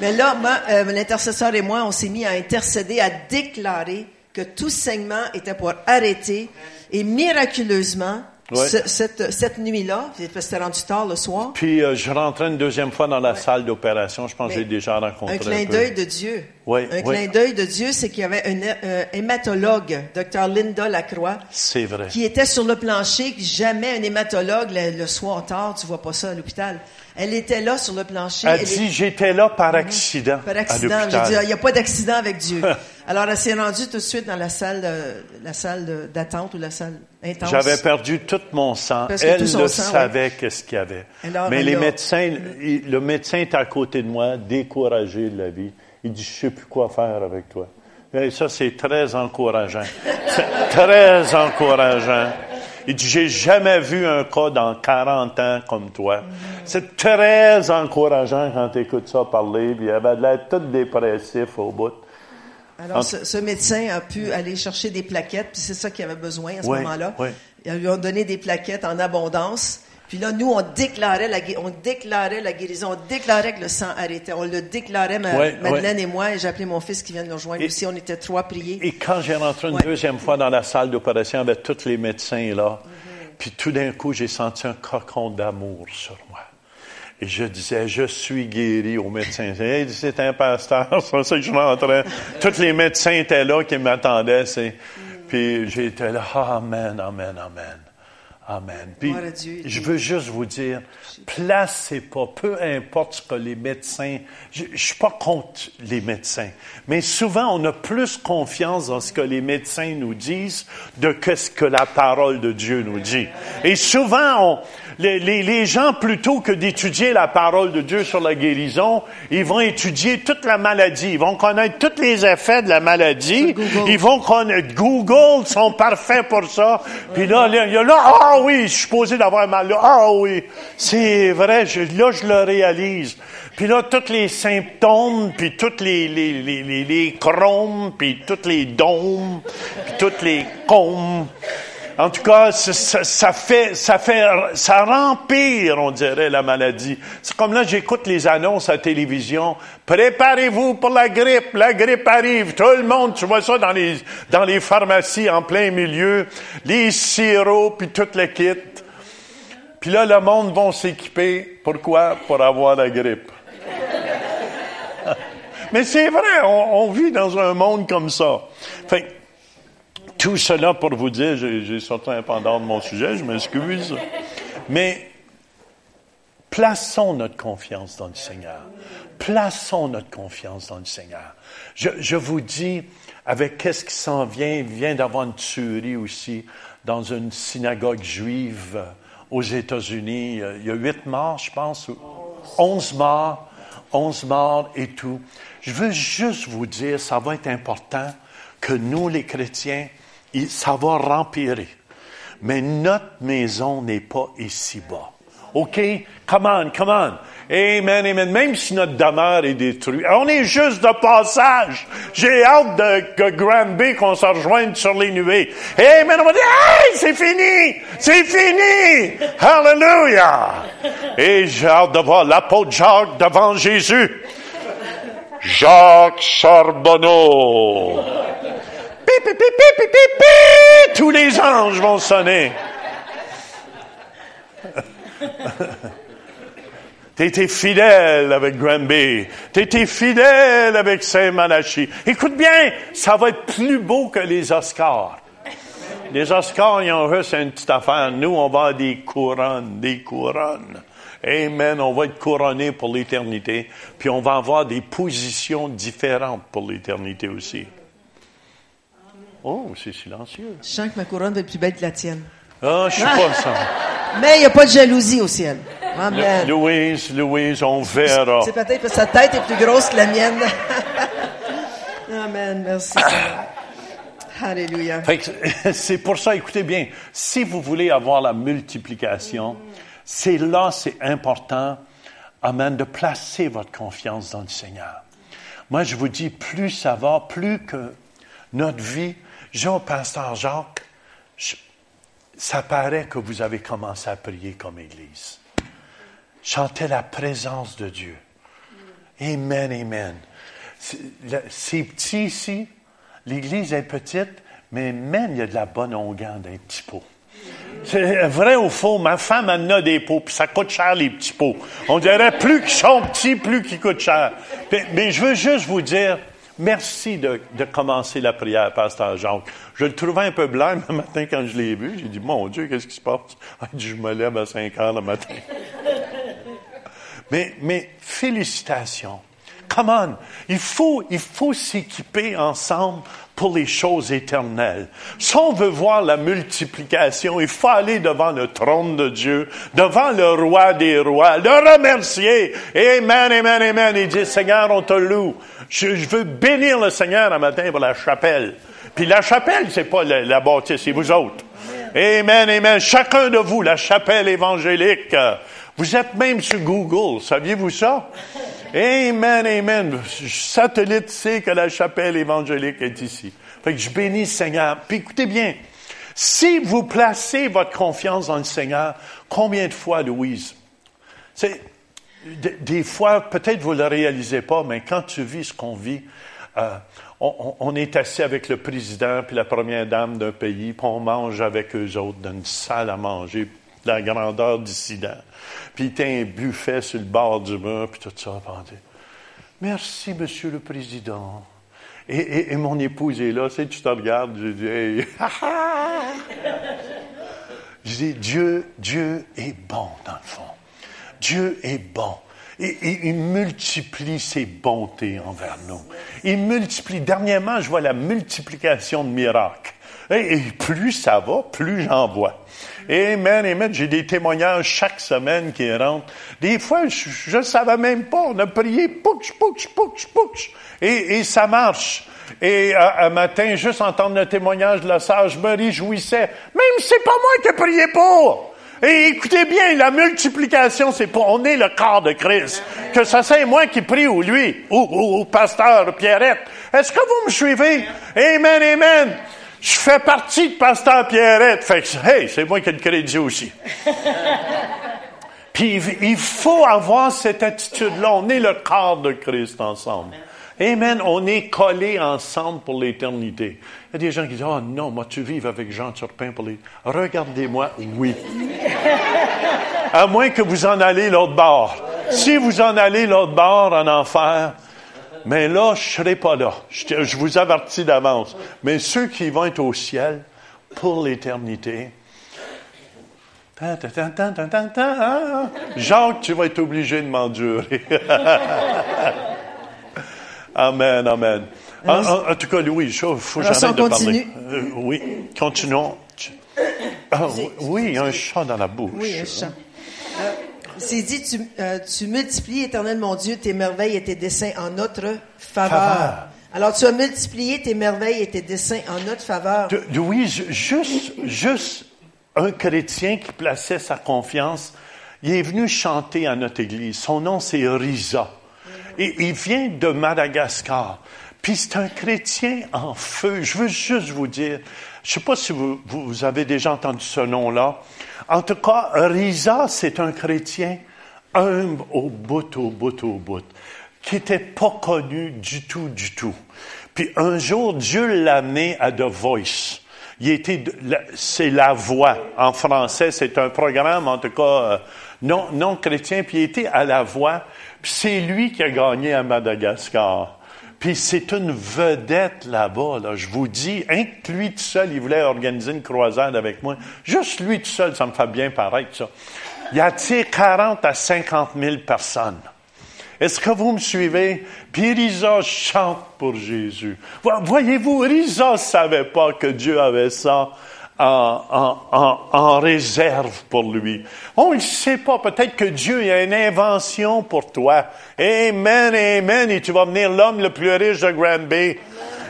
Mais là, euh, l'intercesseur et moi, on s'est mis à intercéder, à déclarer que tout saignement était pour arrêter. Et miraculeusement, ce- cette, cette nuit-là, parce que c'était rendu tard le soir, Puis euh, je rentrais une deuxième fois dans la salle d'opération. Je pense que j'ai déjà rencontré un clin d'œil de Dieu. Oui, un oui. clin d'œil de Dieu, c'est qu'il y avait un euh, hématologue, Dr Linda Lacroix, C'est vrai. qui était sur le plancher. Jamais un hématologue, le, le soir tard, tu vois pas ça à l'hôpital. Elle était là sur le plancher. Elle Elle dit, est- j'étais là par accident. par accident. J'ai dit, il n'y a pas d'accident avec Dieu. Alors, elle s'est rendue tout de suite dans la salle, de- la salle d'attente ou la salle intense. J'avais perdu tout mon sang. Parce Elle le sang, savait qu'est-ce qu'il y avait. Alors, Mais les médecins, le médecin est à côté de moi, découragé de la vie. Il dit, je sais plus quoi faire avec toi. Et ça, c'est très encourageant. C'est très encourageant. Il dit, j'ai jamais vu un cas dans 40 ans comme toi. C'est très encourageant quand tu écoutes ça parler. Puis il avait de l'air tout dépressif au bout. Alors, En- ce, ce médecin a pu aller chercher des plaquettes, puis c'est ça qu'il avait besoin à ce Oui, moment-là. oui. Ils lui ont donné des plaquettes en abondance. Puis là, nous, on déclarait la, on déclarait la guérison, on déclarait que le sang arrêtait. On le déclarait, ma- Madeleine et moi, et j'ai appelé mon fils qui vient de nous rejoindre Et- aussi. On était trois priés. Et quand j'ai rentré une Ouais. deuxième fois dans la salle d'opération avec tous les médecins là, Mm-hmm. puis tout d'un coup, j'ai senti un cocon d'amour sur moi. Et je disais, je suis guéri aux médecins. Hey, c'est un pasteur, c'est ça que je rentrais. Tous les médecins étaient là qui m'attendaient. Puis j'étais là, amen, amen, amen. Amen. Puis, Dieu. je veux juste vous dire, placez pas, peu importe ce que les médecins, je, je suis pas contre les médecins, mais souvent on a plus confiance dans ce que les médecins nous disent de que ce que la parole de Dieu nous dit. Et souvent, on, les, les, les gens, plutôt que d'étudier la parole de Dieu sur la guérison, ils vont étudier toute la maladie, ils vont connaître tous les effets de la maladie, ils vont connaître, Google sont parfaits pour ça, puis là, là, il y a là, ah oui, je suis supposé d'avoir mal. Ah oui, c'est vrai, je- là, je le réalise. Puis là, tous les symptômes, puis tous les, les, les, les, les chromes, puis tous les dômes, puis toutes les combes. En tout cas, ça, ça- fait, ça fait, ça rempire, on dirait, la maladie. C'est comme là, j'écoute les annonces à la télévision. Préparez-vous pour la grippe, la grippe arrive. Tout le monde, tu vois ça dans les, dans les pharmacies en plein milieu, les sirops, puis toute le kit. Puis là, le monde va s'équiper. Pourquoi? Pour avoir la grippe. Mais c'est vrai, on, vit dans un monde comme ça. Fait tout cela pour vous dire, j'ai sorti un pendant de mon sujet, je m'excuse. Mais plaçons notre confiance dans le Seigneur. Plaçons notre confiance dans le Seigneur. Je, je vous dis, avec qu'est-ce qui s'en vient, il vient d'avoir une tuerie aussi dans une synagogue juive aux États-Unis. Il y a huit morts, je pense, onze morts, onze morts et tout. Je veux juste vous dire, ça va être important que nous, les chrétiens, ça va rempirer. Mais notre maison n'est pas ici-bas. OK? Come on, come on. Amen, amen. Même si notre demeure est détruite. On est juste de passage. J'ai hâte de, que Granby, qu'on se rejoigne sur les nuées. Amen. On va dire, hey, c'est fini! C'est fini! Hallelujah! Et j'ai hâte de voir l'apôtre Jacques devant Jésus. Jacques Charbonneau. Tous les anges vont sonner. Été fidèle avec Granby. Été fidèle avec Saint-Malachie. Écoute bien, ça va être plus beau que les Oscars. Les Oscars, ils ont juste une petite affaire. Nous, on va des couronnes, des couronnes. Amen. On va être couronnés pour l'éternité. Puis on va avoir des positions différentes pour l'éternité aussi. Oh, c'est silencieux. Je sens que ma couronne va être plus belle que la tienne. Ah, je suis pas ça. Mais il n'y a pas de jalousie au ciel. Amen. Louise, Louise, on verra. C'est peut-être parce que sa tête est plus grosse que la mienne. Amen. Merci. Seigneur. Alléluia. Fait que c'est pour ça, écoutez bien, si vous voulez avoir la multiplication, c'est là, c'est important, amen, de placer votre confiance dans le Seigneur. Moi, je vous dis, plus ça va, plus que notre vie, je dis au pasteur Jacques, ça paraît que vous avez commencé à prier comme Église. Chantez la présence de Dieu. Amen, amen. C'est petit ici, l'église est petite, mais même il y a de la bonne onguent dans les petits pots. C'est vrai ou faux, ma femme a des pots, puis ça coûte cher les petits pots. On dirait plus qu'ils sont petits, plus qu'ils coûtent cher. Mais je veux juste vous dire, merci de, de commencer la prière, Pasteur Jacques. Je le trouvais un peu blanc le matin quand je l'ai vu. J'ai dit, mon Dieu, qu'est-ce qui se passe? Ah, il dit, je me lève à 5 heures le matin. mais, mais félicitations. Come on. Il faut, il faut s'équiper ensemble pour les choses éternelles. Si on veut voir la multiplication, il faut aller devant le trône de Dieu, devant le roi des rois, le remercier. Amen, amen, amen. Il dit, Seigneur, on te loue. Je, je veux bénir le Seigneur un matin pour la chapelle. Puis la chapelle, c'est pas la, la bâtisse, c'est vous autres. Amen, amen. Chacun de vous, la chapelle évangélique. Vous êtes même sur Google, saviez-vous ça? Amen, amen. Satellite sait que la chapelle évangélique est ici. Fait que je bénis le Seigneur. Puis écoutez bien, si vous placez votre confiance dans le Seigneur, combien de fois, Louise? C'est, des fois, peut-être vous ne le réalisez pas, mais quand tu vis ce qu'on vit, euh, on, est assis avec le président puis la première dame d'un pays, puis on mange avec eux autres dans une salle à manger, la grandeur dissident. Puis a un buffet sur le bord du mur, puis tout ça. Merci, Monsieur le Président. Et, mon épouse est là, tu sais, tu te regardes, je dis, hey, je dis, Dieu, Dieu est bon, dans le fond. Dieu est bon. Et, et, il multiplie ses bontés envers nous. Il multiplie. Dernièrement, je vois la multiplication de miracles. Et, plus ça va, plus j'en vois. Amen, amen. J'ai des témoignages chaque semaine qui rentrent. Des fois, je ne savais même pas. On a prié, pouch, pouch, pouch, pouch. Et, et ça marche. Et un matin, juste entendre le témoignage de la sage, je me réjouissais. Même c'est pas moi qui ai prié pour. Et écoutez bien, la multiplication, c'est pas, on est le corps de Christ. Que ça c'est moi qui prie ou lui, ou, ou, ou pasteur Pierrette. Est-ce que vous me suivez? Amen, amen. Je fais partie de pasteur Pierrette. Fait que, hey, c'est moi qui ai le crédit aussi. Puis il faut avoir cette attitude-là. On est le corps de Christ ensemble. Amen. On est collés ensemble pour l'éternité. Il y a des gens qui disent, oh non, moi tu vives avec Jean Turpin pour les... Regardez-moi, oui. À moins que vous en allez l'autre bord. Si vous en allez l'autre bord en enfer, mais là, je serai pas là. Je, je vous avertis d'avance. Mais ceux qui vont être au ciel pour l'éternité, Jacques, tu vas être obligé de m'endurer. Amen, amen. En, en, en, tout cas, Louis, il faut Alors, jamais de continue. parler. Euh, oui, continuons. Ah, oui, oui, il y a un chat dans la bouche. Oui, un chat. Euh, c'est dit, tu, euh, tu multiplies, éternel mon Dieu, tes merveilles et tes desseins en notre faveur. Faveur. Alors, tu as multiplié tes merveilles et tes desseins en notre faveur. De- Louis, ju- juste, juste un chrétien qui plaçait sa confiance, il est venu chanter à notre église. Son nom, c'est Risa. Il vient de Madagascar. Puis c'est un chrétien en feu. Je veux juste vous dire, je sais pas si vous, vous, avez déjà entendu ce nom-là. En tout cas, Risa, c'est un chrétien humble au bout, au bout, au bout, qui était pas connu du tout, du tout. Puis un jour, Dieu l'a amené à The Voice. Il était, c'est la voix en français. C'est un programme, en tout cas, euh, non, non chrétien. Puis il était à la voix. C'est lui qui a gagné à Madagascar. Puis c'est une vedette là-bas, là. Je vous dis, hein, lui tout seul, il voulait organiser une croisade avec moi. Juste lui tout seul, ça me fait bien paraître, ça. Il attire 40 à 50 000 personnes. Est-ce que vous me suivez? Puis Risa chante pour Jésus. Vo- Voyez-vous, Risa savait pas que Dieu avait ça en, en- en- réserve pour lui. On ne sait pas. Peut-être que Dieu a une invention pour toi. Amen, amen. Et tu vas venir l'homme le plus riche de Grand Bay.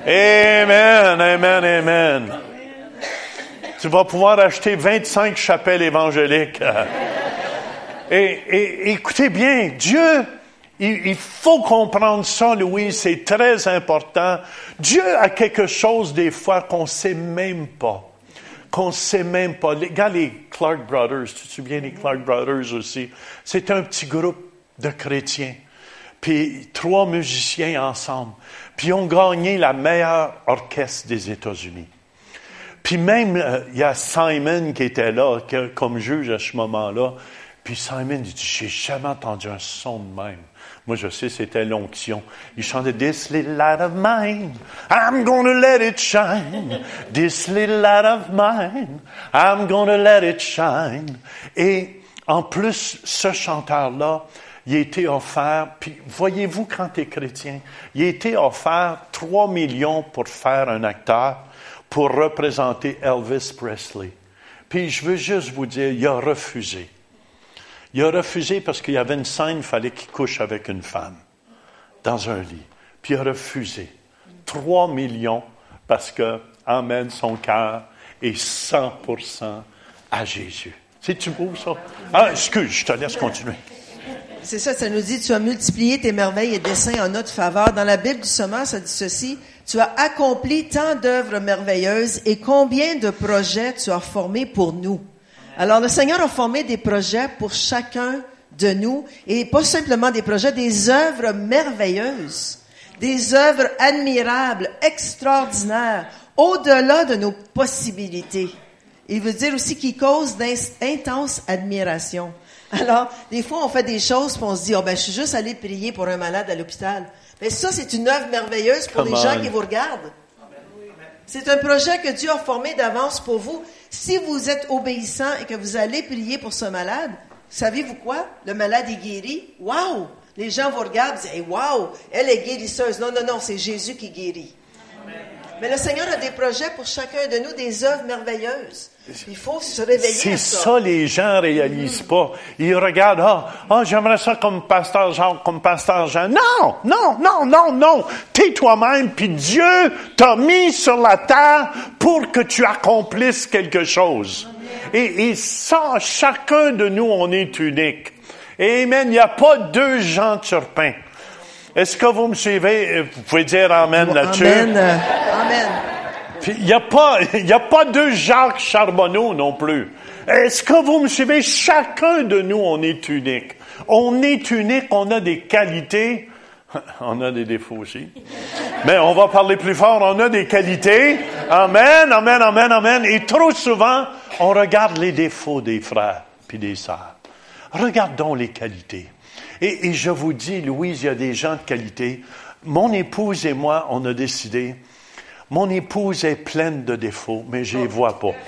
Amen, amen, amen. Tu vas pouvoir acheter 25 chapelles évangéliques. Et, et- écoutez bien, Dieu, il, faut comprendre ça, Louis, c'est très important. Dieu a quelque chose des fois qu'on sait même pas. Qu'on sait même pas. Les gars, les Clark Brothers, tu te souviens des Clark Brothers aussi? C'est un petit groupe de chrétiens. Puis trois musiciens ensemble. Puis ils ont gagné la meilleure orchestre des États-Unis. Puis même, euh, il y a Simon qui était là, comme juge à ce moment-là. Puis Simon dit, j'ai jamais entendu un son de même. Moi, je sais, c'était l'onction. Il chantait This little light of mine, I'm gonna let it shine. This little light of mine, I'm gonna let it shine. Et en plus, ce chanteur-là, il a été offert, puis voyez-vous quand tu es chrétien, il a été offert 3 millions pour faire un acteur pour représenter Elvis Presley. Puis je veux juste vous dire, il a refusé. Il a refusé parce qu'il y avait une scène, il fallait qu'il couche avec une femme dans un lit. Puis il a refusé. 3 millions parce que, Amen, son cœur est 100% à Jésus. C'est-tu beau, ça? Ah, excuse, je te laisse continuer. C'est ça, ça nous dit, tu as multiplié tes merveilles et desseins en notre faveur. Dans la Bible du Sommeur, ça dit ceci, tu as accompli tant d'œuvres merveilleuses et combien de projets tu as formés pour nous? Alors, le Seigneur a formé des projets pour chacun de nous et pas simplement des projets, des œuvres merveilleuses, des œuvres admirables, extraordinaires, au-delà de nos possibilités. Il veut dire aussi qu'il cause d'intense admiration. Alors, des fois, on fait des choses, puis on se dit, oh ben, je suis juste allé prier pour un malade à l'hôpital. Mais ça, c'est une œuvre merveilleuse pour Come les gens qui vous regardent. C'est un projet que Dieu a formé d'avance pour vous. Si vous êtes obéissant et que vous allez prier pour ce malade, savez-vous quoi? Le malade est guéri. Wow! Les gens vous regardent et disent, wow, elle est guérisseuse. Non, non, non, c'est Jésus qui guérit. Mais le Seigneur a des projets pour chacun de nous, des œuvres merveilleuses. Il faut se réveiller C'est à ça, les gens réalisent pas. Ils regardent, ah, ah, j'aimerais ça comme pasteur Jean, comme pasteur Jean. Non, non, non, non, non. T'es toi-même, puis Dieu t'a mis sur la terre pour que tu accomplisses quelque chose. Et, et ça, chacun de nous, on est unique. Et Amen. Il n'y a pas deux Jean Turpin. Est-ce que vous me suivez? Vous pouvez dire Amen là-dessus. Amen. euh, Amen. Il n'y a pas, y a pas deux Jacques Charbonneau non plus. Est-ce que vous me suivez? Chacun de nous, on est unique. On est unique, on a des qualités. On a des défauts aussi. Mais on va parler plus fort. On a des qualités. Amen, amen, amen, amen. Et trop souvent, on regarde les défauts des frères puis des sœurs. Regardons les qualités. Et, et je vous dis, Louise, il y a des gens de qualité. Mon épouse et moi, on a décidé, mon épouse est pleine de défauts, mais je les vois pas.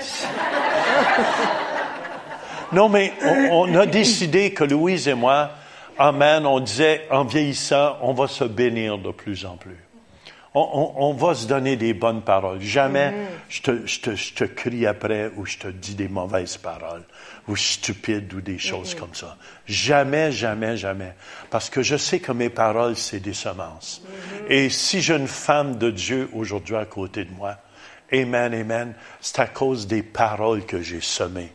Non, mais on, on a décidé que Louise et moi, Amen, on disait, en vieillissant, on va se bénir de plus en plus. On, on- on va se donner des bonnes paroles. Jamais je, te, je, te, je te crie après ou je te dis des mauvaises paroles ou stupides ou des choses comme ça. Jamais, jamais, jamais. Parce que je sais que mes paroles, c'est des semences. Et si j'ai une femme de Dieu aujourd'hui à côté de moi, Amen, Amen, c'est à cause des paroles que j'ai semées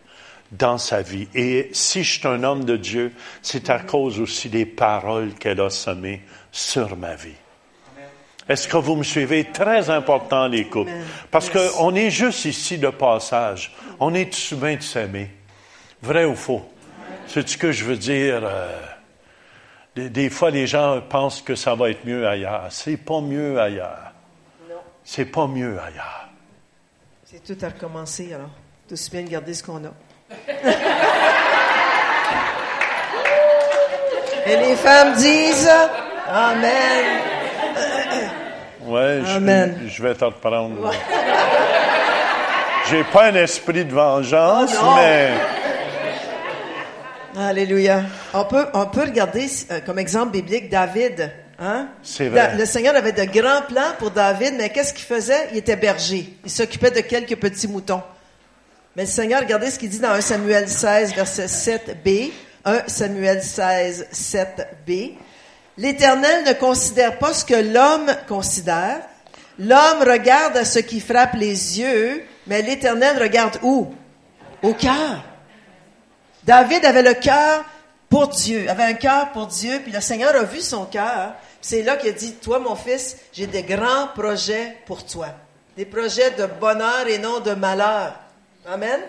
dans sa vie. Et si je suis un homme de Dieu, c'est à cause aussi des paroles qu'elle a semées sur ma vie. Est-ce que vous me suivez? Très important, les couples. Parce qu'on est juste ici de passage. On est souvent de s'aimer. Vrai ou faux? C'est ce que je veux dire. euh, des, des fois, les gens pensent que ça va être mieux ailleurs. C'est pas mieux ailleurs. C'est pas mieux ailleurs. C'est tout à recommencer, alors. Tout aussi bien de garder ce qu'on a. Et les femmes disent Amen. Ouais, je- Amen. Je, vais te reprendre. J'ai pas un esprit de vengeance, Oh mais Alléluia. On peut, on peut regarder euh, comme exemple biblique David. Hein? C'est vrai. Le Seigneur avait de grands plans pour David, mais qu'est-ce qu'il faisait? Il était berger. Il s'occupait de quelques petits moutons. Mais le Seigneur, regardez ce qu'il dit dans 1 Samuel 16, verset 7b. 1 Samuel 16, 7b. L'Éternel ne considère pas ce que l'homme considère. L'homme regarde à ce qui frappe les yeux, mais l'Éternel regarde où? Au cœur. David avait le cœur pour Dieu, avait un cœur pour Dieu, puis le Seigneur a vu son cœur. C'est là qu'il a dit, toi mon fils, j'ai des grands projets pour toi. Des projets de bonheur et non de malheur. Amen.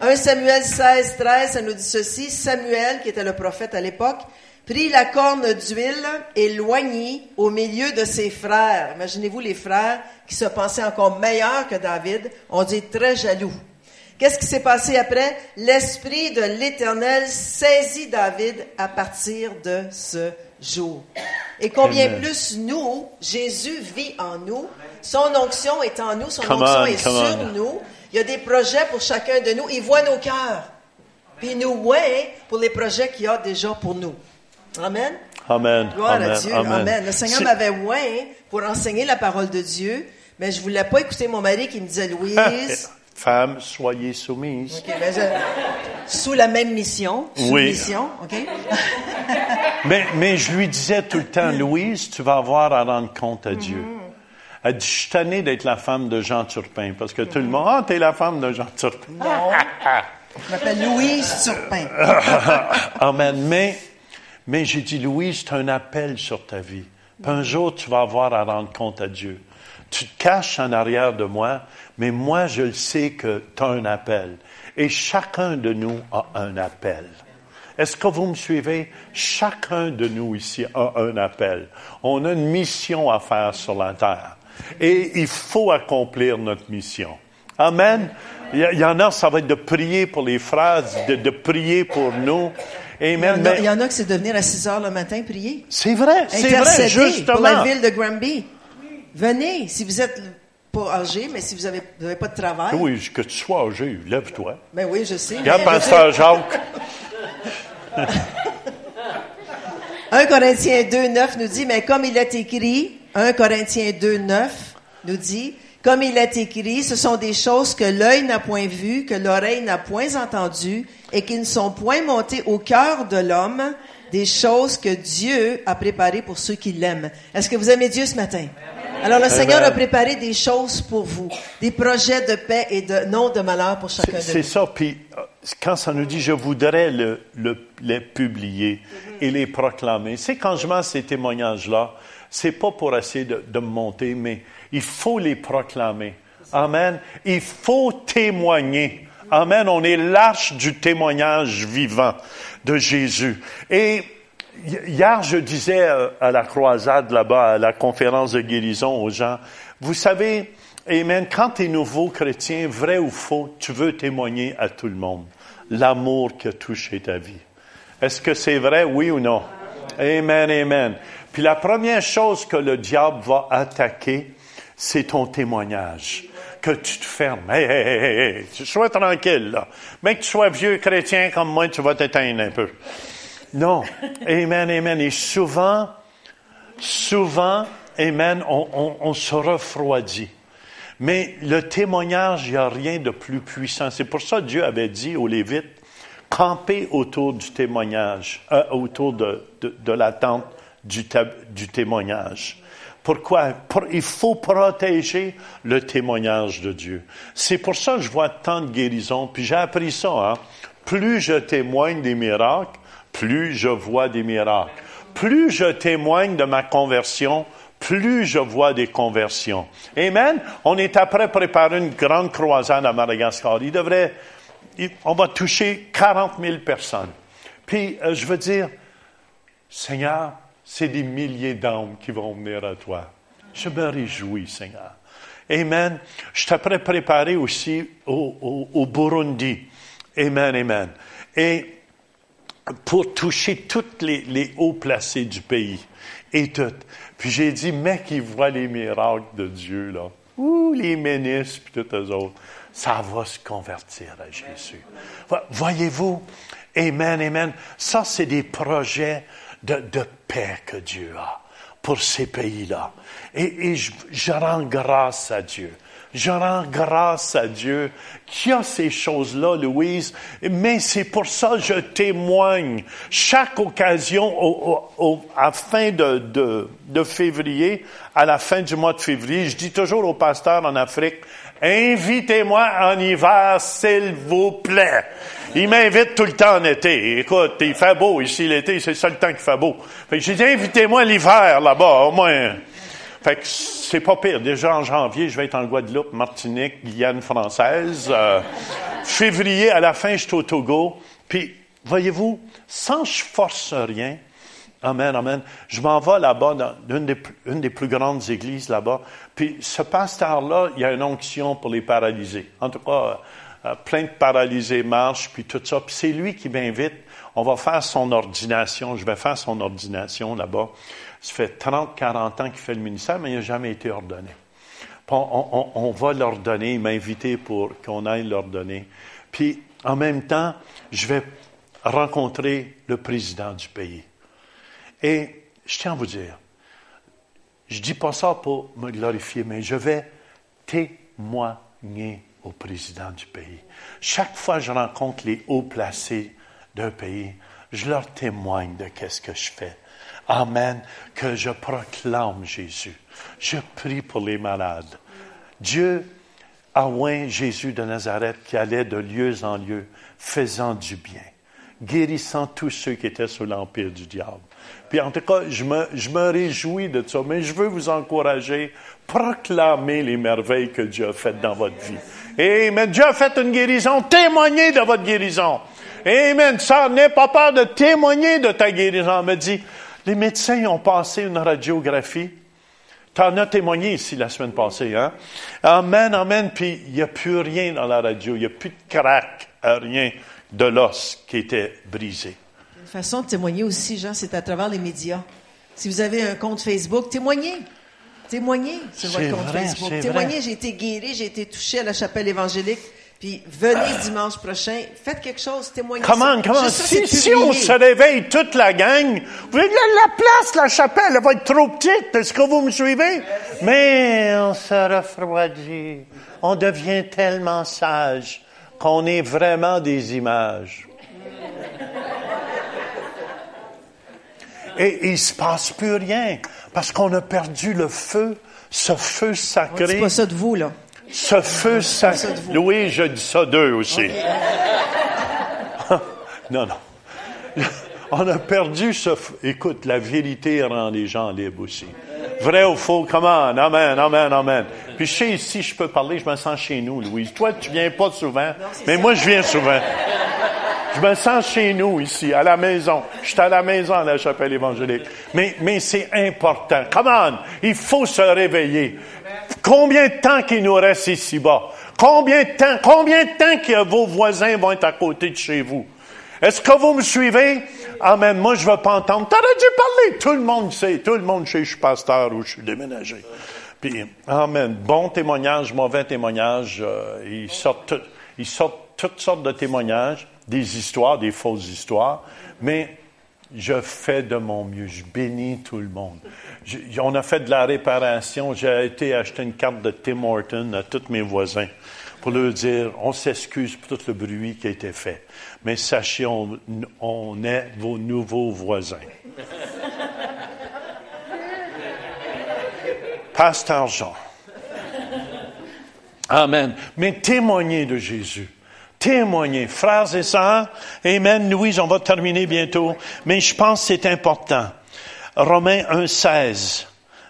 1 Samuel 16, 13, ça nous dit ceci. Samuel, qui était le prophète à l'époque, prit la corne d'huile et l'oignit au milieu de ses frères. Imaginez-vous les frères qui se pensaient encore meilleurs que David. On dit très jaloux. Qu'est-ce qui s'est passé après? L'Esprit de l'Éternel saisit David à partir de ce jour. Et combien Amen. plus nous, Jésus vit en nous, son onction est en nous, son Come onction on, est sur on. nous. Il y a des projets pour chacun de nous. Il voit nos cœurs. Puis il nous voit pour les projets qu'il y a déjà pour nous. Amen. Amen. Gloire Amen. à Dieu. Amen. Le Seigneur m'avait oint pour enseigner la parole de Dieu, mais je voulais pas écouter mon mari qui me disait Louise. Femmes, soyez mais je- sous la même mission. Oui. mission, OK? Mais, mais je lui disais tout le temps, Louise, tu vas avoir à rendre compte à Dieu. Elle dit, je suis d'être la femme de Jean Turpin, parce que tout le monde, ah, t'es la femme de Jean Turpin. Non. Je m'appelle Louise Turpin. Amen. Mais, mais j'ai dit, Louise, c'est un appel sur ta vie. Puis un jour, tu vas avoir à rendre compte à Dieu. Tu te caches en arrière de moi, mais moi, je le sais que tu as un appel. Et chacun de nous a un appel. Est-ce que vous me suivez? Chacun de nous ici a un appel. On a une mission à faire sur la terre. Et il faut accomplir notre mission. Amen. Il y, en a, ça va être de prier pour les de, de prier pour nous. Il y, Amen. en a, Mais il y en a que c'est de venir à 6 heures le matin prier. c'est vrai, c'est vrai, justement. pour la ville de Granby. Venez, si vous êtes pas âgé, mais si vous n'avez pas de travail. Oui, que tu sois âgé, lève-toi. Ben oui, je sais. Regarde, dire, Jacques. 1 Corinthiens 2, 9 nous dit, mais comme il est écrit, 1 Corinthiens 2, 9 nous dit, comme il est écrit, ce sont des choses que l'œil n'a point vues, que l'oreille n'a point entendues, et qui ne sont point montées au cœur de l'homme, des choses que Dieu a préparées pour ceux qui l'aiment. Est-ce que vous aimez Dieu ce matin? Alors le Seigneur a préparé des choses pour vous, des projets de paix et de non de malheur pour chacun de C'est vous. ça, puis quand ça nous dit je voudrais le, le- les publier et les proclamer, c'est quand je mets ces témoignages-là, c'est pas pour essayer de, de me monter, mais il faut les proclamer. Amen. Il faut témoigner. Amen. On est l'arche du témoignage vivant de Jésus. Et hi- hier, je disais à la croisade là-bas, à la conférence de guérison aux gens, vous savez, Amen, quand tu es nouveau chrétien, vrai ou faux, tu veux témoigner à tout le monde l'amour qui a touché ta vie. Est-ce que c'est vrai, oui ou non? Amen, amen. Puis la première chose que le diable va attaquer, c'est ton témoignage. Que tu te fermes. Hey, hey, hey, sois tranquille. Mais que tu sois vieux chrétien comme moi, tu vas t'éteindre un peu. Non. Amen, amen. Et souvent, souvent, amen, on, on- se refroidit. Mais le témoignage, il n'y a rien de plus puissant. C'est pour ça que Dieu avait dit aux Lévites, campez autour du témoignage, euh, autour de, de, de la tente du, tab- du témoignage. Pourquoi? Pour- il faut protéger le témoignage de Dieu. C'est pour ça que je vois tant de guérisons. Puis j'ai appris ça. Hein? Plus je témoigne des miracles, plus je vois des miracles. Plus je témoigne de ma conversion, plus je vois des conversions. Amen? On est après préparer une grande croisade à Madagascar. Il devrait, on va toucher 40 000 personnes. Puis, euh, je veux dire, Seigneur, c'est des milliers d'âmes qui vont venir à toi. Je me réjouis, Seigneur. Amen. Je t'apprête préparer aussi au, Burundi. Amen, amen. Et pour toucher toutes les, les hauts placés du pays. Et tout. Puis j'ai dit, mec, qui voit les miracles de Dieu, là. Ouh, les ministres, puis tous eux autres. Ça va se convertir à Jésus. Vo- Voyez-vous? Amen, amen. Ça, c'est des projets de, de paix que Dieu a pour ces pays-là. Et, et je, je rends grâce à Dieu. Je rends grâce à Dieu qui a ces choses-là, Louise. Mais c'est pour ça que je témoigne. Chaque occasion, au, au- au- à fin de, de, de février, à la fin du mois de février, je dis toujours aux pasteurs en Afrique, invitez-moi en hiver, s'il vous plaît. Il m'invite tout le temps en été. Écoute, il fait beau ici l'été, c'est ça le temps qu'il fait beau. Fait que j'ai dit, invitez-moi l'hiver là-bas, au moins. Fait que c'est pas pire. Déjà en janvier, je vais être en Guadeloupe, Martinique, Guyane française. Euh, février, à la fin, je suis au Togo. Puis, voyez-vous, sans je force rien, Amen, amen. Je m'en vais là-bas, dans une des, une des plus grandes églises là-bas. Puis ce pasteur-là, il y a une onction pour les paralysés. En tout cas, euh, plein de paralysés marchent, puis tout ça. Puis c'est lui qui m'invite. On va faire son ordination. Je vais faire son ordination là-bas. Ça fait 30, 40 ans qu'il fait le ministère, mais il n'a jamais été ordonné. On, on- on va l'ordonner. Il m'a invité pour qu'on aille l'ordonner. Puis en même temps, je vais rencontrer le président du pays. Et je tiens à vous dire, je dis pas ça pour me glorifier, mais je vais témoigner au président du pays. Chaque fois que je rencontre les hauts placés d'un pays, je leur témoigne de qu'est-ce que je fais. Amen. Que je proclame Jésus. Je prie pour les malades. Dieu a oint Jésus de Nazareth qui allait de lieu en lieu, faisant du bien, guérissant tous ceux qui étaient sous l'empire du diable. Puis en tout cas, je me, je me réjouis de ça, mais je veux vous encourager, proclamer les merveilles que Dieu a faites dans votre vie. Amen. Dieu a fait une guérison, témoignez de votre guérison. Amen. Ça, n'aie pas peur de témoigner de ta guérison. Elle me dit, les médecins ont passé une radiographie. Tu en as témoigné ici la semaine passée, hein? Amen, amen. Puis il n'y a plus rien dans la radio. Il n'y a plus de crack, euh, rien de l'os qui était brisé. Une façon de témoigner aussi, Jean, c'est à travers les médias. Si vous avez un compte Facebook, témoignez. Témoignez sur votre compte vrai, Facebook. Témoignez, j'ai été guéri, j'ai été touché à la chapelle évangélique. Puis venez dimanche prochain, faites quelque chose, témoignez. Comment, comment? Si, on se réveille toute la gang, vous la, la place, la chapelle, elle va être trop petite. Est-ce que vous me suivez? Mais on se refroidit. On devient tellement sage qu'on est vraiment des images. Et il se passe plus rien parce qu'on a perdu le feu, ce feu On dit sacré. pas ça de vous, là. Ce feu sacré. Oui, je dis ça d'eux aussi. non, non. On a perdu ce. f- Écoute, la vérité rend les gens libres aussi. Vrai ou faux, come on, amen, amen, amen. Puis je sais ici, je peux parler, je me sens chez nous, Louise. Toi, tu viens pas souvent, mais moi, je viens souvent. Je me sens chez nous ici, à la maison. Je suis à la maison à la chapelle évangélique. Mais, mais c'est important. Come on, il faut se réveiller. Combien de temps qu'il nous reste ici-bas? Combien de temps, combien de temps que vos voisins vont être à côté de chez vous? Est-ce que vous me suivez? Amen. Moi, je ne veux pas entendre. T'aurais dû parler. Tout le monde sait. Tout le monde sait je suis pasteur ou je suis déménagé. Puis, Amen. Bon témoignage, mauvais témoignage. euh, ils, sortent tout- ils sortent toutes sortes de témoignages, des histoires, des fausses histoires. Mais je fais de mon mieux. Je bénis tout le monde. On a fait de la réparation. J'ai été acheter une carte de Tim Horton à tous mes voisins pour leur dire, on s'excuse pour tout le bruit qui a été fait. Mais sachez, on, est vos nouveaux voisins. Pasteur Jean. Amen. Mais témoignez de Jésus. Témoignez. Frères et sœurs, Amen. Louise, on va terminer bientôt. Mais je pense que c'est important. Romains 1,16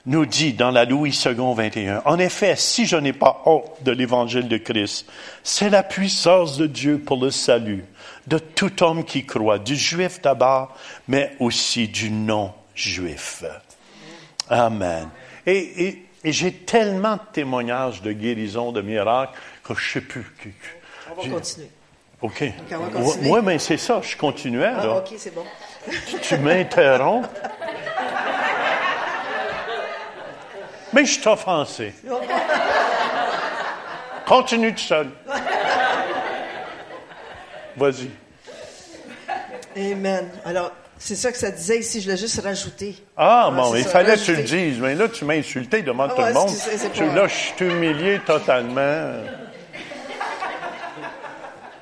nous dit dans la Louis II 21, En effet, si je n'ai pas honte de l'évangile de Christ, c'est la puissance de Dieu pour le salut de tout homme qui croit, du juif d'abord, mais aussi du non-juif. Amen. Et, et- et j'ai tellement de témoignages de guérison, de miracles, que je ne sais plus. On va continuer. OK. continuer. Oui, mais c'est ça, je continuais. Ah, là. OK, c'est bon. Tu, tu m'interromps. Mais je suis offensé. Continue tout seul. Vas-y. Amen. Alors, c'est ça que ça disait ici, je l'ai juste rajouté. Ah, Ouais, bon, il ça, fallait que tu le dises. Mais là, tu m'as insulté devant Ah tout le monde. là, je suis humilié totalement.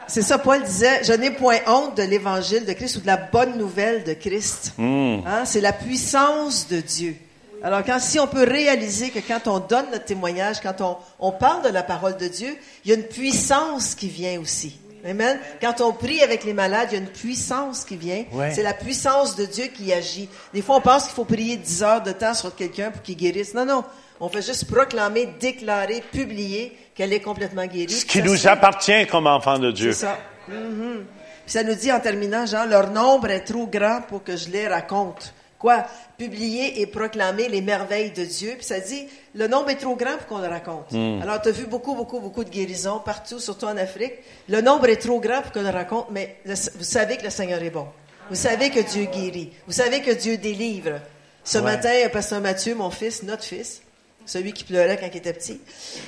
C'est ça, Paul disait, je n'ai point honte de l'évangile de Christ ou de la bonne nouvelle de Christ. Hmm. Hein, C'est la puissance de Dieu. Alors, quand, si on peut réaliser que quand on donne notre témoignage, quand on, on parle de la parole de Dieu, il y a une puissance qui vient aussi. Amen. Quand on prie avec les malades, il y a une puissance qui vient. Ouais. C'est la puissance de Dieu qui agit. Des fois, on pense qu'il faut prier 10 heures de temps sur quelqu'un pour qu'il guérisse. Non, non. On fait juste proclamer, déclarer, publier qu'elle est complètement guérie. Ce qui nous se- appartient comme enfants de Dieu. c'est ça. Puis ça nous dit en terminant, Jean, leur nombre est trop grand pour que je les raconte. quoi? Publier et proclamer les merveilles de Dieu. Puis ça dit, le nombre est trop grand pour qu'on le raconte. Alors, tu as vu beaucoup, beaucoup, beaucoup de guérisons partout, surtout en Afrique. Le nombre est trop grand pour qu'on le raconte, mais le- vous savez que le Seigneur est bon. Vous savez que Dieu guérit. Vous savez que Dieu délivre. Ce Ouais. matin, Pasteur Mathieu, mon fils, notre fils, celui qui pleurait quand il était petit,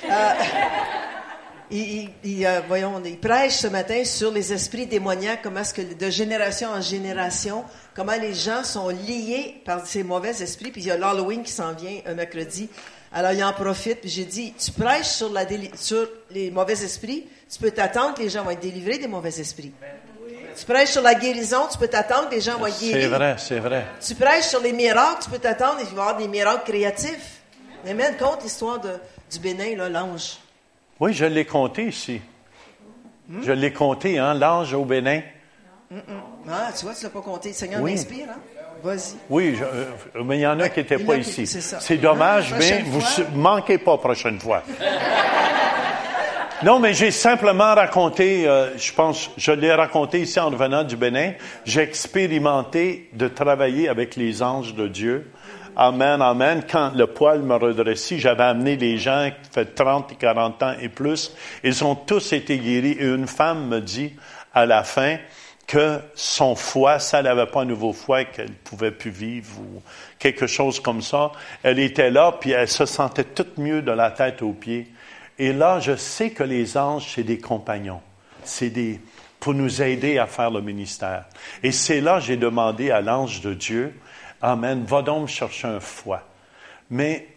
euh, il, euh, voyons, il prêche ce matin sur les esprits démoniaques, comment est-ce que de génération en génération, comment les gens sont liés par ces mauvais esprits. Puis il y a l'Halloween qui s'en vient un mercredi. Alors il en profite. Puis j'ai dit, tu prêches sur, la sur les mauvais esprits, tu peux t'attendre que les gens vont être délivrés des mauvais esprits. Tu prêches sur la guérison, tu peux t'attendre que les gens vont être guéris. C'est vrai, c'est vrai. Tu prêches sur les miracles, tu peux t'attendre qu'il va y avoir des miracles créatifs. Amen. Compte l'histoire du Bénin, l'ange. Oui, je l'ai compté ici. Je l'ai compté, hein, l'ange au Bénin. Ah, tu vois, tu l'as pas compté. Le Seigneur Oui. m'inspire, hein? Vas-y. Oui, je- euh, mais il y en a qui n'étaient pas ici. c'est dommage, mais vous ne manquez pas prochaine fois. non, mais j'ai simplement raconté, euh, je pense, je l'ai raconté ici en revenant du Bénin. J'ai expérimenté de travailler avec les anges de Dieu. Amen, amen. Quand le poil me redressait, j'avais amené les gens qui fait 30 et 40 ans et plus. Ils ont tous été guéris. Et une femme me dit à la fin que son foie, ça n'avait pas un nouveau foie, qu'elle pouvait plus vivre ou quelque chose comme ça. Elle était là, puis elle se sentait toute mieux de la tête aux pieds. Et là, je sais que les anges, c'est des compagnons. C'est des, pour nous aider à faire le ministère. Et c'est là, j'ai demandé à l'ange de Dieu, Amen, va donc chercher un foie. Mais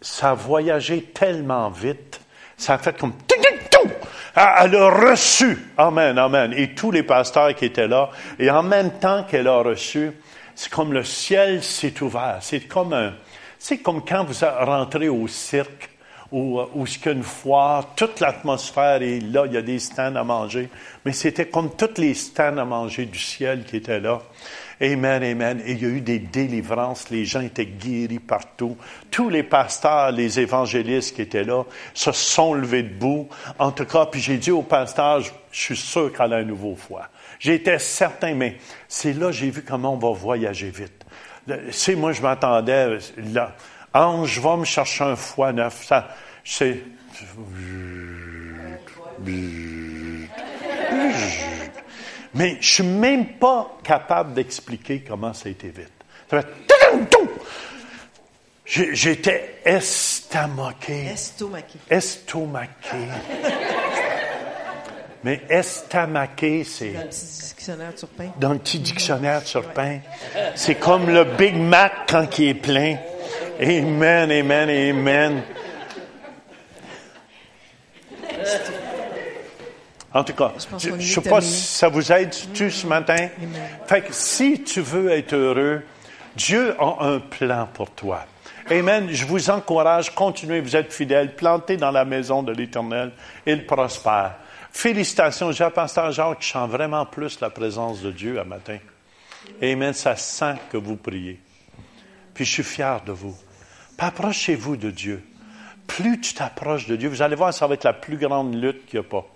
ça a voyagé tellement vite, ça a fait comme... Elle a reçu. Amen, amen. Et tous les pasteurs qui étaient là, et en même temps qu'elle a reçu, c'est comme le ciel s'est ouvert. C'est comme un... C'est comme quand vous rentrez au cirque où ce qu'il y a une foire, toute l'atmosphère est là, il y a des stands à manger, mais c'était comme tous les stands à manger du ciel qui étaient là. Amen, amen. Et il y a eu des délivrances, les gens étaient guéris partout. Tous les pasteurs, les évangélistes qui étaient là, se sont levés debout. En tout cas, puis j'ai dit au pasteur, je, suis sûr qu'elle a un nouveau foie. J'étais certain, mais c'est là j'ai vu comment on va voyager vite. C'est moi, je m'attendais, là, Ange, va me chercher un foie neuf. Ça, c'est. Mais je suis même pas capable d'expliquer comment ça a été vite. Ça fait J'étais estomaqué. Estomaqué. Estomaqué. Mais estomaqué, c'est Dans le petit dictionnaire Turpin. dans le petit dictionnaire sur pain. C'est comme le Big Mac quand il est plein. Amen, amen, amen. En tout cas, Je je ne sais pas si ça vous aide-tu ce matin? Fait que si tu veux être heureux, Dieu a un plan pour toi. Amen. Je vous encourage, continuez, vous êtes fidèles, plantez dans la maison de l'Éternel, il prospère. Félicitations, j'ai pasteur Jacques qui chante vraiment plus la présence de Dieu à matin. Amen, ça sent que vous priez. Puis je suis fier de vous. Approchez-vous de Dieu. Plus tu t'approches de Dieu, vous allez voir, ça va être la plus grande lutte qu'il n'y a pas.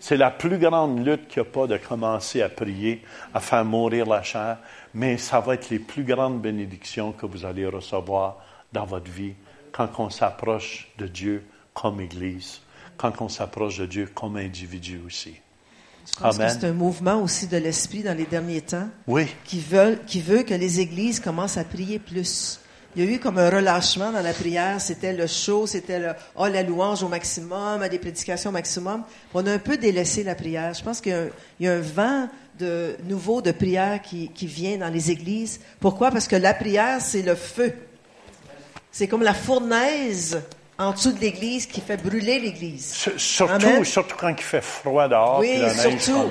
C'est la plus grande lutte qu'il n'y a pas de commencer à prier, à faire mourir la chair, mais ça va être les plus grandes bénédictions que vous allez recevoir dans votre vie quand on s'approche de Dieu comme Église, quand on s'approche de Dieu comme individu aussi. Je pense que c'est un mouvement aussi de l'esprit dans les derniers temps? Oui, qui, veulent, qui veut que les églises commencent à prier plus. Il y a eu comme un relâchement dans la prière. C'était le show, c'était le oh, la louange au maximum, des prédications au maximum. On a un peu délaissé la prière. Je pense qu'il y a un, il y a un vent de nouveau de prière qui, qui vient dans les églises. Pourquoi? Parce que la prière, c'est le feu. C'est comme la fournaise en dessous de l'église qui fait brûler l'église. Sur- surtout, surtout quand il fait froid dehors, Oui, la surtout.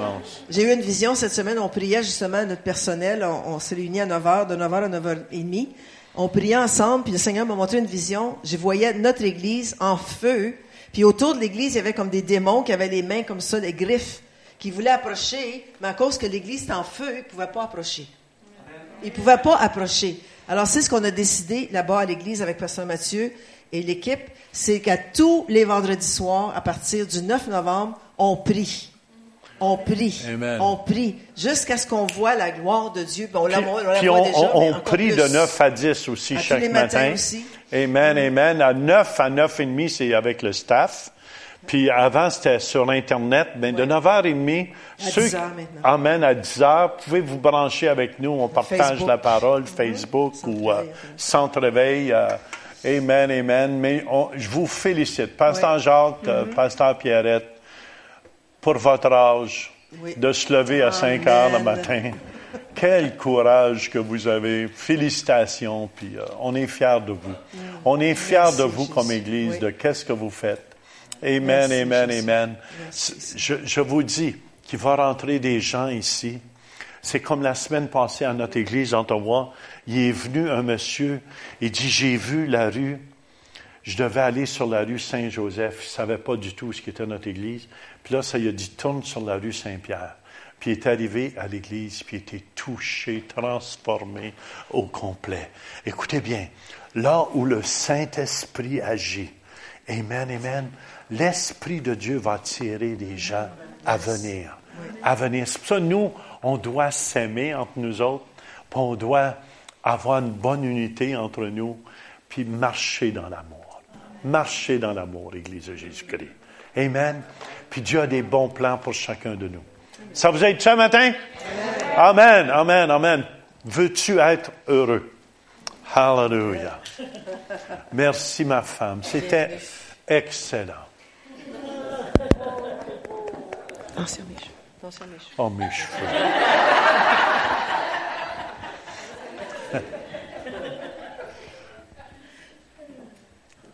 J'ai eu une vision cette semaine. On priait justement notre personnel. On, on s'est réunis à 9h, de 9h à 9h30. On priait ensemble, puis le Seigneur m'a montré une vision. Je voyais notre église en feu. Puis autour de l'église, il y avait comme des démons qui avaient les mains comme ça, des griffes, qui voulaient approcher, mais à cause que l'église était en feu, ils ne pouvaient pas approcher. Ils ne pouvaient pas approcher. Alors, c'est ce qu'on a décidé là-bas à l'église avec Pasteur Mathieu et l'équipe, c'est qu'à tous les vendredis soirs, à partir du 9 novembre, on prie. On prie. Amen. On prie jusqu'à ce qu'on voit la gloire de Dieu. Puis on la, Puis, on la puis voit on, déjà, on- on prie plus. de 9 à 10 aussi À tous chaque les matin. aussi. Amen, amen. À 9 à 9 et demi, c'est avec le staff. Puis avant, c'était sur Internet. Mais de 9h30, À ceux 10 qui- heures maintenant. Amen, à 10 heures, vous pouvez vous brancher avec nous. On partage Facebook. la parole, Facebook ou euh, Centre Réveil. euh, amen, amen. Mais je vous félicite. Pasteur Jacques, euh, Pasteur Pierrette, pour votre âge, Oui. de se lever à 5 heures le matin. Quel courage que vous avez. Félicitations. Puis euh, on est fiers de vous. On est fiers Merci, de vous comme. Église, Oui. de qu'est-ce que vous faites. Amen, Merci, amen, Jésus. amen. Merci. Je, je vous dis qu'il va rentrer des gens ici. C'est comme la semaine passée à notre église d'Ottawa. Il est venu un monsieur. Il dit, j'ai vu la rue. Je devais aller sur la rue Saint-Joseph. Il savait pas du tout ce qu'était notre église. Puis là, ça lui a dit, tourne sur la rue Saint-Pierre. Puis il est arrivé à l'église, puis il était touché, transformé au complet. Écoutez bien, là où le Saint-Esprit agit, Amen, Amen, l'Esprit de Dieu va attirer des gens à venir. À venir. C'est pour ça, nous, on doit s'aimer entre nous autres, puis on doit avoir une bonne unité entre nous, puis marcher dans l'amour. Marcher dans l'amour, Église de Jésus-Christ. Amen. Puis Dieu a des bons plans pour chacun de nous. Ça vous aide ça matin? Amen, amen, amen. Veux-tu être heureux? Hallelujah. Merci, ma femme. C'était excellent. Attention mes cheveux. Attention mes cheveux. Oh, mes cheveux.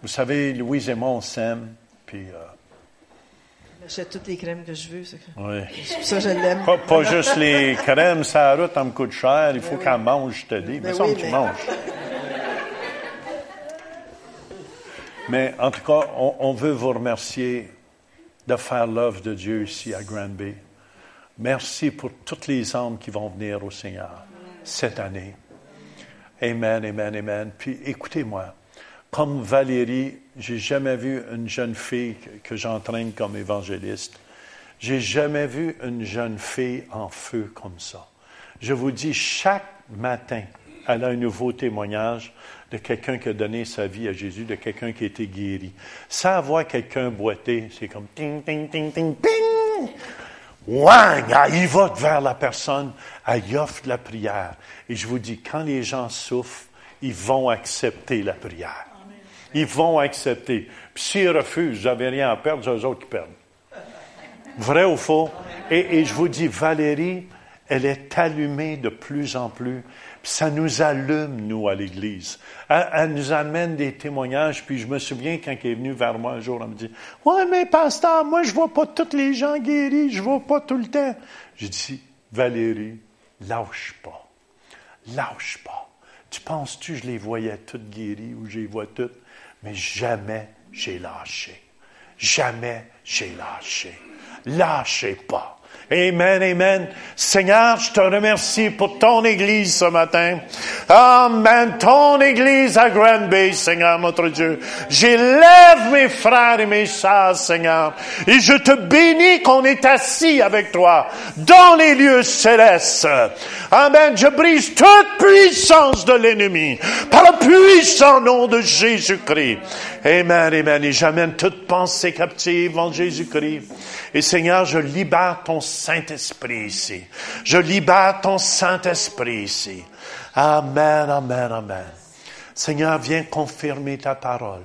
Vous savez, Louise et moi, on s'aime, puis... euh, J'achète toutes les crèmes que je veux. C'est pour ça je l'aime. Pas, pas juste les crèmes, ça route, ça me coûte cher. Il faut qu'elle mange, je te dis. Mais Ben ça, oui, tu mais- manges. Mais en tout cas, on, on veut vous remercier de faire l'œuvre de Dieu ici à Granby. Merci pour toutes les âmes qui vont venir au Seigneur cette année. Amen, amen, amen. Puis écoutez-moi, comme Valérie, j'ai jamais vu une jeune fille que, j'entraîne comme évangéliste. J'ai jamais vu une jeune fille en feu comme ça. Je vous dis, chaque matin, elle a un nouveau témoignage de quelqu'un qui a donné sa vie à Jésus, de quelqu'un qui a été guéri. Sans voir quelqu'un boiter, c'est comme ting, ting, ting, ting, ping! Wang! Elle y va vers la personne, elle y offre la prière. Et je vous dis, quand les gens souffrent, ils vont accepter la prière. Ils vont accepter. Puis s'ils refusent, n'avez rien à perdre, c'est eux autres qui perdent. Vrai ou faux? Et, je vous dis, Valérie, elle est allumée de plus en plus. Puis ça nous allume, nous, à l'Église. Elle, nous amène des témoignages. Puis je me souviens quand elle est venue vers moi un jour, elle me dit, Ouais, mais pasteur, moi, je vois pas tous les gens guéris. Je vois pas tout le temps. J'ai dit, Valérie, lâche pas. Lâche pas. Tu penses-tu je les voyais toutes guéries ou je les vois toutes? Mais jamais j'ai lâché. Jamais j'ai lâché. Lâchez pas. Amen, amen. Seigneur, je te remercie pour ton Église ce matin. Amen. Ton Église à Granby, Seigneur, notre Dieu. J'élève mes frères et mes sœurs, Seigneur. Et je te bénis qu'on est assis avec toi dans les lieux célestes. Amen. Je brise toute puissance de l'ennemi par le puissant nom de Jésus-Christ. Amen, amen. Et j'amène toute pensée captive en Jésus-Christ. Et Seigneur, je libère ton Saint-Esprit ici. Je libère ton Saint-Esprit ici. Amen, amen, amen. Seigneur, viens confirmer ta parole.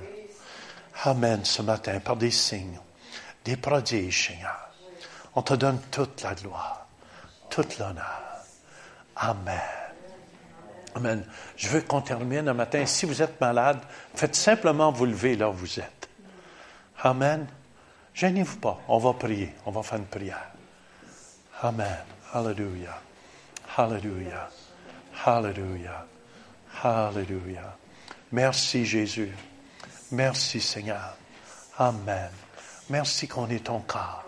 Amen ce matin par des signes, des prodiges, Seigneur. On te donne toute la gloire, toute l'honneur. Amen. Amen. Je veux qu'on termine un matin. Si vous êtes malade, faites simplement vous lever là où vous êtes. Amen. Gênez-vous pas. On va prier. On va faire une prière. Amen. Hallelujah. Hallelujah. Hallelujah. Hallelujah. Merci Jésus. Merci Seigneur. Amen. Merci qu'on est ton corps.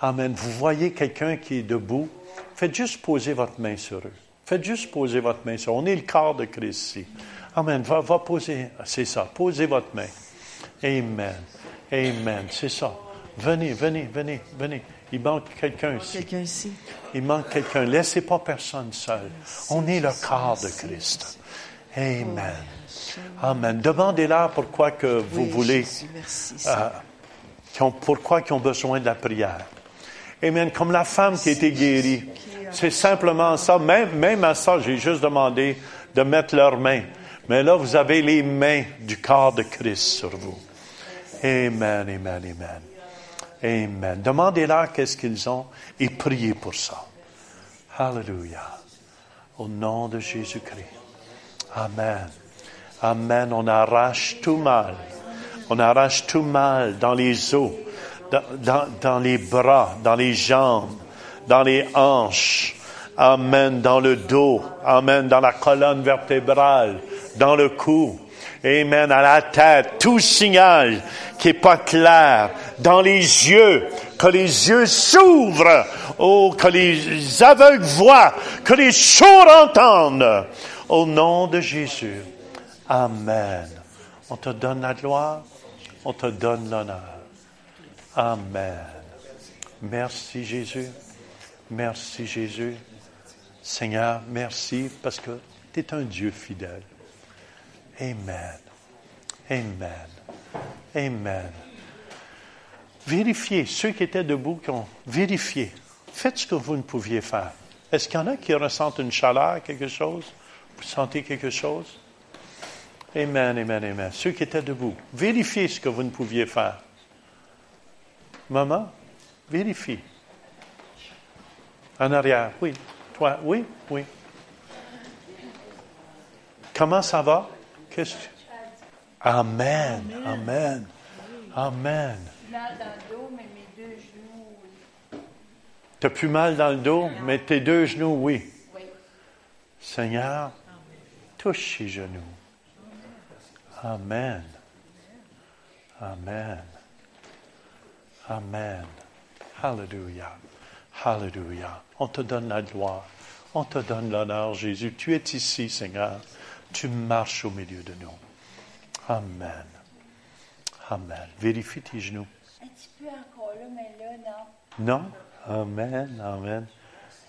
Amen. Vous voyez quelqu'un qui est debout, faites juste poser votre main sur eux. Faites juste poser votre main sur eux. On est le corps de Christ ici. Amen. Va, va poser, c'est ça. Posez votre main. Amen. Amen. C'est ça. Venez, venez, venez, venez. Il manque quelqu'un ici. Ici. Il manque quelqu'un. Laissez pas personne seul. On est le corps de Christ. Amen. Amen. Demandez-leur pourquoi que vous Oui, voulez, Jésus, merci, euh, Seigneur. qui ont- pourquoi ils ont besoin de la prière. Amen. Comme la femme qui a été guérie. C'est simplement ça. Même, même à ça, j'ai juste demandé de mettre leurs mains. Mais là, vous avez les mains du corps de Christ sur vous. Amen, amen, amen. Amen. Demandez-leur qu'est-ce qu'ils ont et priez pour ça. Hallelujah. Au nom de Jésus-Christ. Amen. Amen. On arrache tout mal. On arrache tout mal dans les os, dans- dans les bras, dans les jambes, dans les hanches. Amen. Dans le dos. Amen. Dans la colonne vertébrale, dans le cou. Amen. À la tête. Tout signal qui est pas clair. Dans les yeux. Que les yeux s'ouvrent. Oh, que les aveugles voient. Que les sourds entendent. Au nom de Jésus. Amen. On te donne la gloire. On te donne l'honneur. Amen. Merci Jésus. Merci Jésus. Seigneur, merci parce que tu es un Dieu fidèle. Amen. Amen. Amen. Vérifiez, ceux qui étaient debout, qui ont vérifié. Faites ce que vous ne pouviez faire. Est-ce qu'il y en a qui ressentent une chaleur, quelque chose? Vous sentez quelque chose? Amen, amen, amen. Ceux qui étaient debout, vérifiez ce que vous ne pouviez faire. Maman, vérifie. En arrière, oui. Toi, oui, oui. Comment ça va? Qu'est-ce que... Amen, amen, amen. Genoux, T'as plus mal dans le dos, mais tes deux genoux, oui. oui. Seigneur, touche ses genoux. Amen. Amen. Amen. Hallelujah. Hallelujah. On te donne la gloire. On te donne l'honneur, Jésus. Tu es ici, Seigneur. Tu marches au milieu de nous. Amen. Amen. Vérifie tes genoux. Un petit peu encore là, mais là, non. Non? Amen, amen.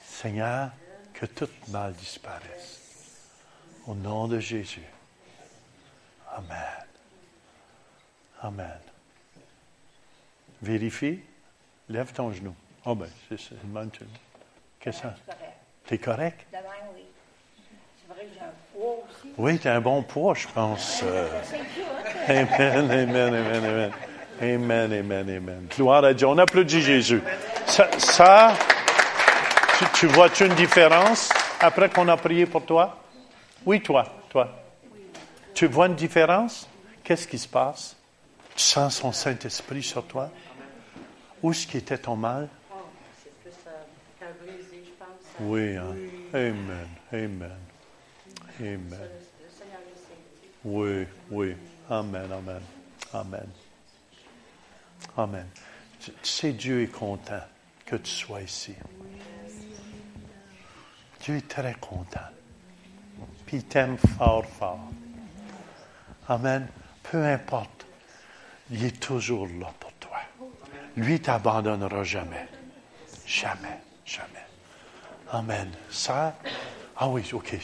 Seigneur, que tout mal disparaisse. Au nom de Jésus. Amen. Amen. Vérifie. Lève ton genou. Oh ben, c'est ça, une bonne. Qu'est-ce que ça? C'est correct. T'es correct? De même, oui. Vrai que j'ai un poids aussi. Oui, t'as un bon poids, je pense. euh. Amen, amen, amen, amen. Amen, amen, amen. Gloire à Dieu. On applaudit Jésus. Ça, ça tu, tu vois-tu une différence après qu'on a prié pour toi? Oui, toi, toi. Tu vois une différence? Qu'est-ce qui se passe? Tu sens son Saint-Esprit sur toi? Où est-ce qui était ton mal? C'est plus euh, un brisé, je pense. Oui, hein. Amen, amen, amen. Oui, oui. Amen, amen, amen. Amen. Tu, sais, Dieu est content que tu sois ici. Dieu est très content. Puis il t'aime fort, fort. Amen. Peu importe, il est toujours là pour toi. Lui ne t'abandonnera jamais. Jamais, jamais. Amen. Ça, ah oui, OK.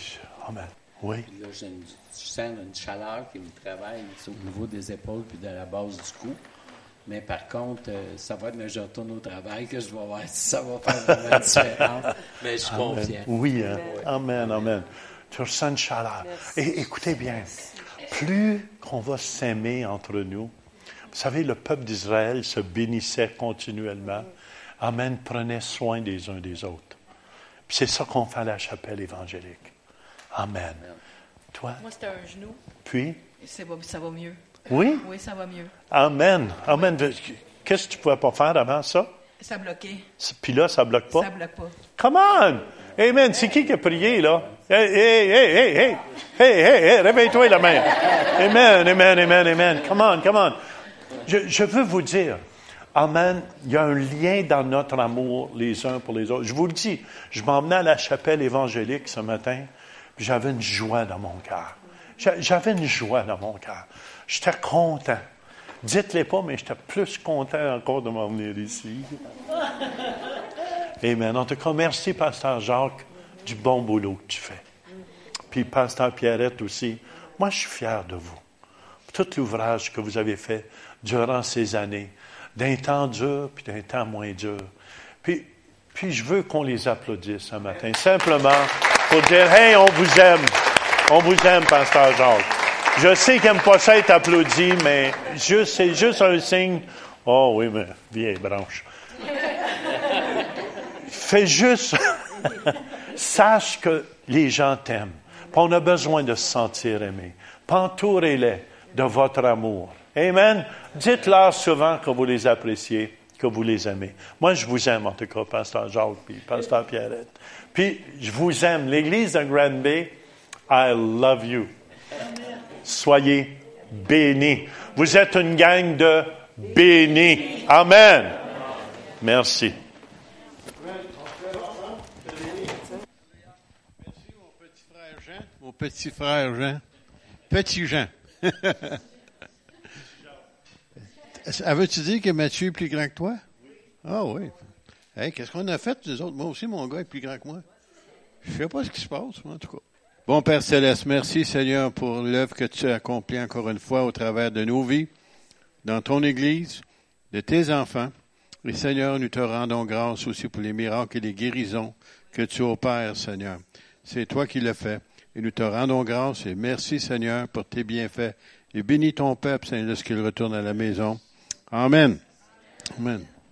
Amen. Oui. Là, j'ai une- je sens une chaleur qui me travaille au niveau des épaules puis de la base du cou. Mais par contre, euh, ça va être quand je retourne au travail que je vais voir si ça va faire vraiment une différence. Mais je suis Amen. confiant. Oui, hein. Amen, amen. Tu ressens une chaleur. Et écoutez bien, plus qu'on va s'aimer entre nous, vous savez, le peuple d'Israël se bénissait continuellement. Amen, prenait soin des uns des autres. Puis c'est ça qu'on fait à la chapelle évangélique. Amen. Toi, Moi, c'était un genou. puis, ça va mieux. Oui? Oui, ça va mieux. Amen. Amen. Qu'est-ce que tu pouvais pas faire avant ça? Ça bloquait. Puis là, ça bloque pas? Ça bloque pas. Come on! Amen. C'est qui qui a prié, là? Hey, hey, hey, hey, hey! Hey, hey, hey! Réveille-toi, la main. Amen, amen, amen, amen. Come on, come on. Je, je veux vous dire, Amen, il y a un lien dans notre amour les uns pour les autres. Je vous le dis, je m'emmenais à la chapelle évangélique ce matin, j'avais une joie dans mon cœur. J'a- J'avais une joie dans mon cœur. J'étais content. Dites-les pas, mais j'étais plus content encore de m'en venir ici. Amen. En tout cas, merci, Pasteur Jacques, du bon boulot que tu fais. Puis, Pasteur Pierrette aussi. Moi, je suis fier de vous. Tout l'ouvrage que vous avez fait durant ces années, d'un temps dur, puis d'un temps moins dur. Puis, puis je veux qu'on les applaudisse ce matin, simplement pour dire, hey, on vous aime. On vous aime, Pasteur Jacques. Je sais qu'il n'aime pas ça être applaudi, mais c'est juste un signe. Oh oui, mais vieille branche. Fais juste, sache que les gens t'aiment. On a besoin de se sentir aimé. Pentourez-les de votre amour. Amen. Dites-leur souvent que vous les appréciez, que vous les aimez. Moi, je vous aime, en tout cas, Pasteur Jacques, puis Pasteur Pierrette. Puis, je vous aime. L'Église de Grand Bay, I love you. Soyez bénis. Vous êtes une gang de bénis. Amen. Merci. Mon petit frère Jean. Petit Jean. Avais-tu dit que Mathieu est plus grand que toi? Ah oui. Hey, qu'est-ce qu'on a fait, nous autres? Moi aussi, mon gars est plus grand que moi. Je sais pas ce qui se passe, en tout cas. Bon Père Céleste, merci Seigneur pour l'œuvre que tu as accomplie encore une fois au travers de nos vies, dans ton Église, de tes enfants. Et Seigneur, nous te rendons grâce aussi pour les miracles et les guérisons que tu opères, Seigneur. C'est toi qui l'as fait. Et nous te rendons grâce et merci, Seigneur, pour tes bienfaits. Et bénis ton peuple, Seigneur, lorsqu'il retourne à la maison. Amen. Amen.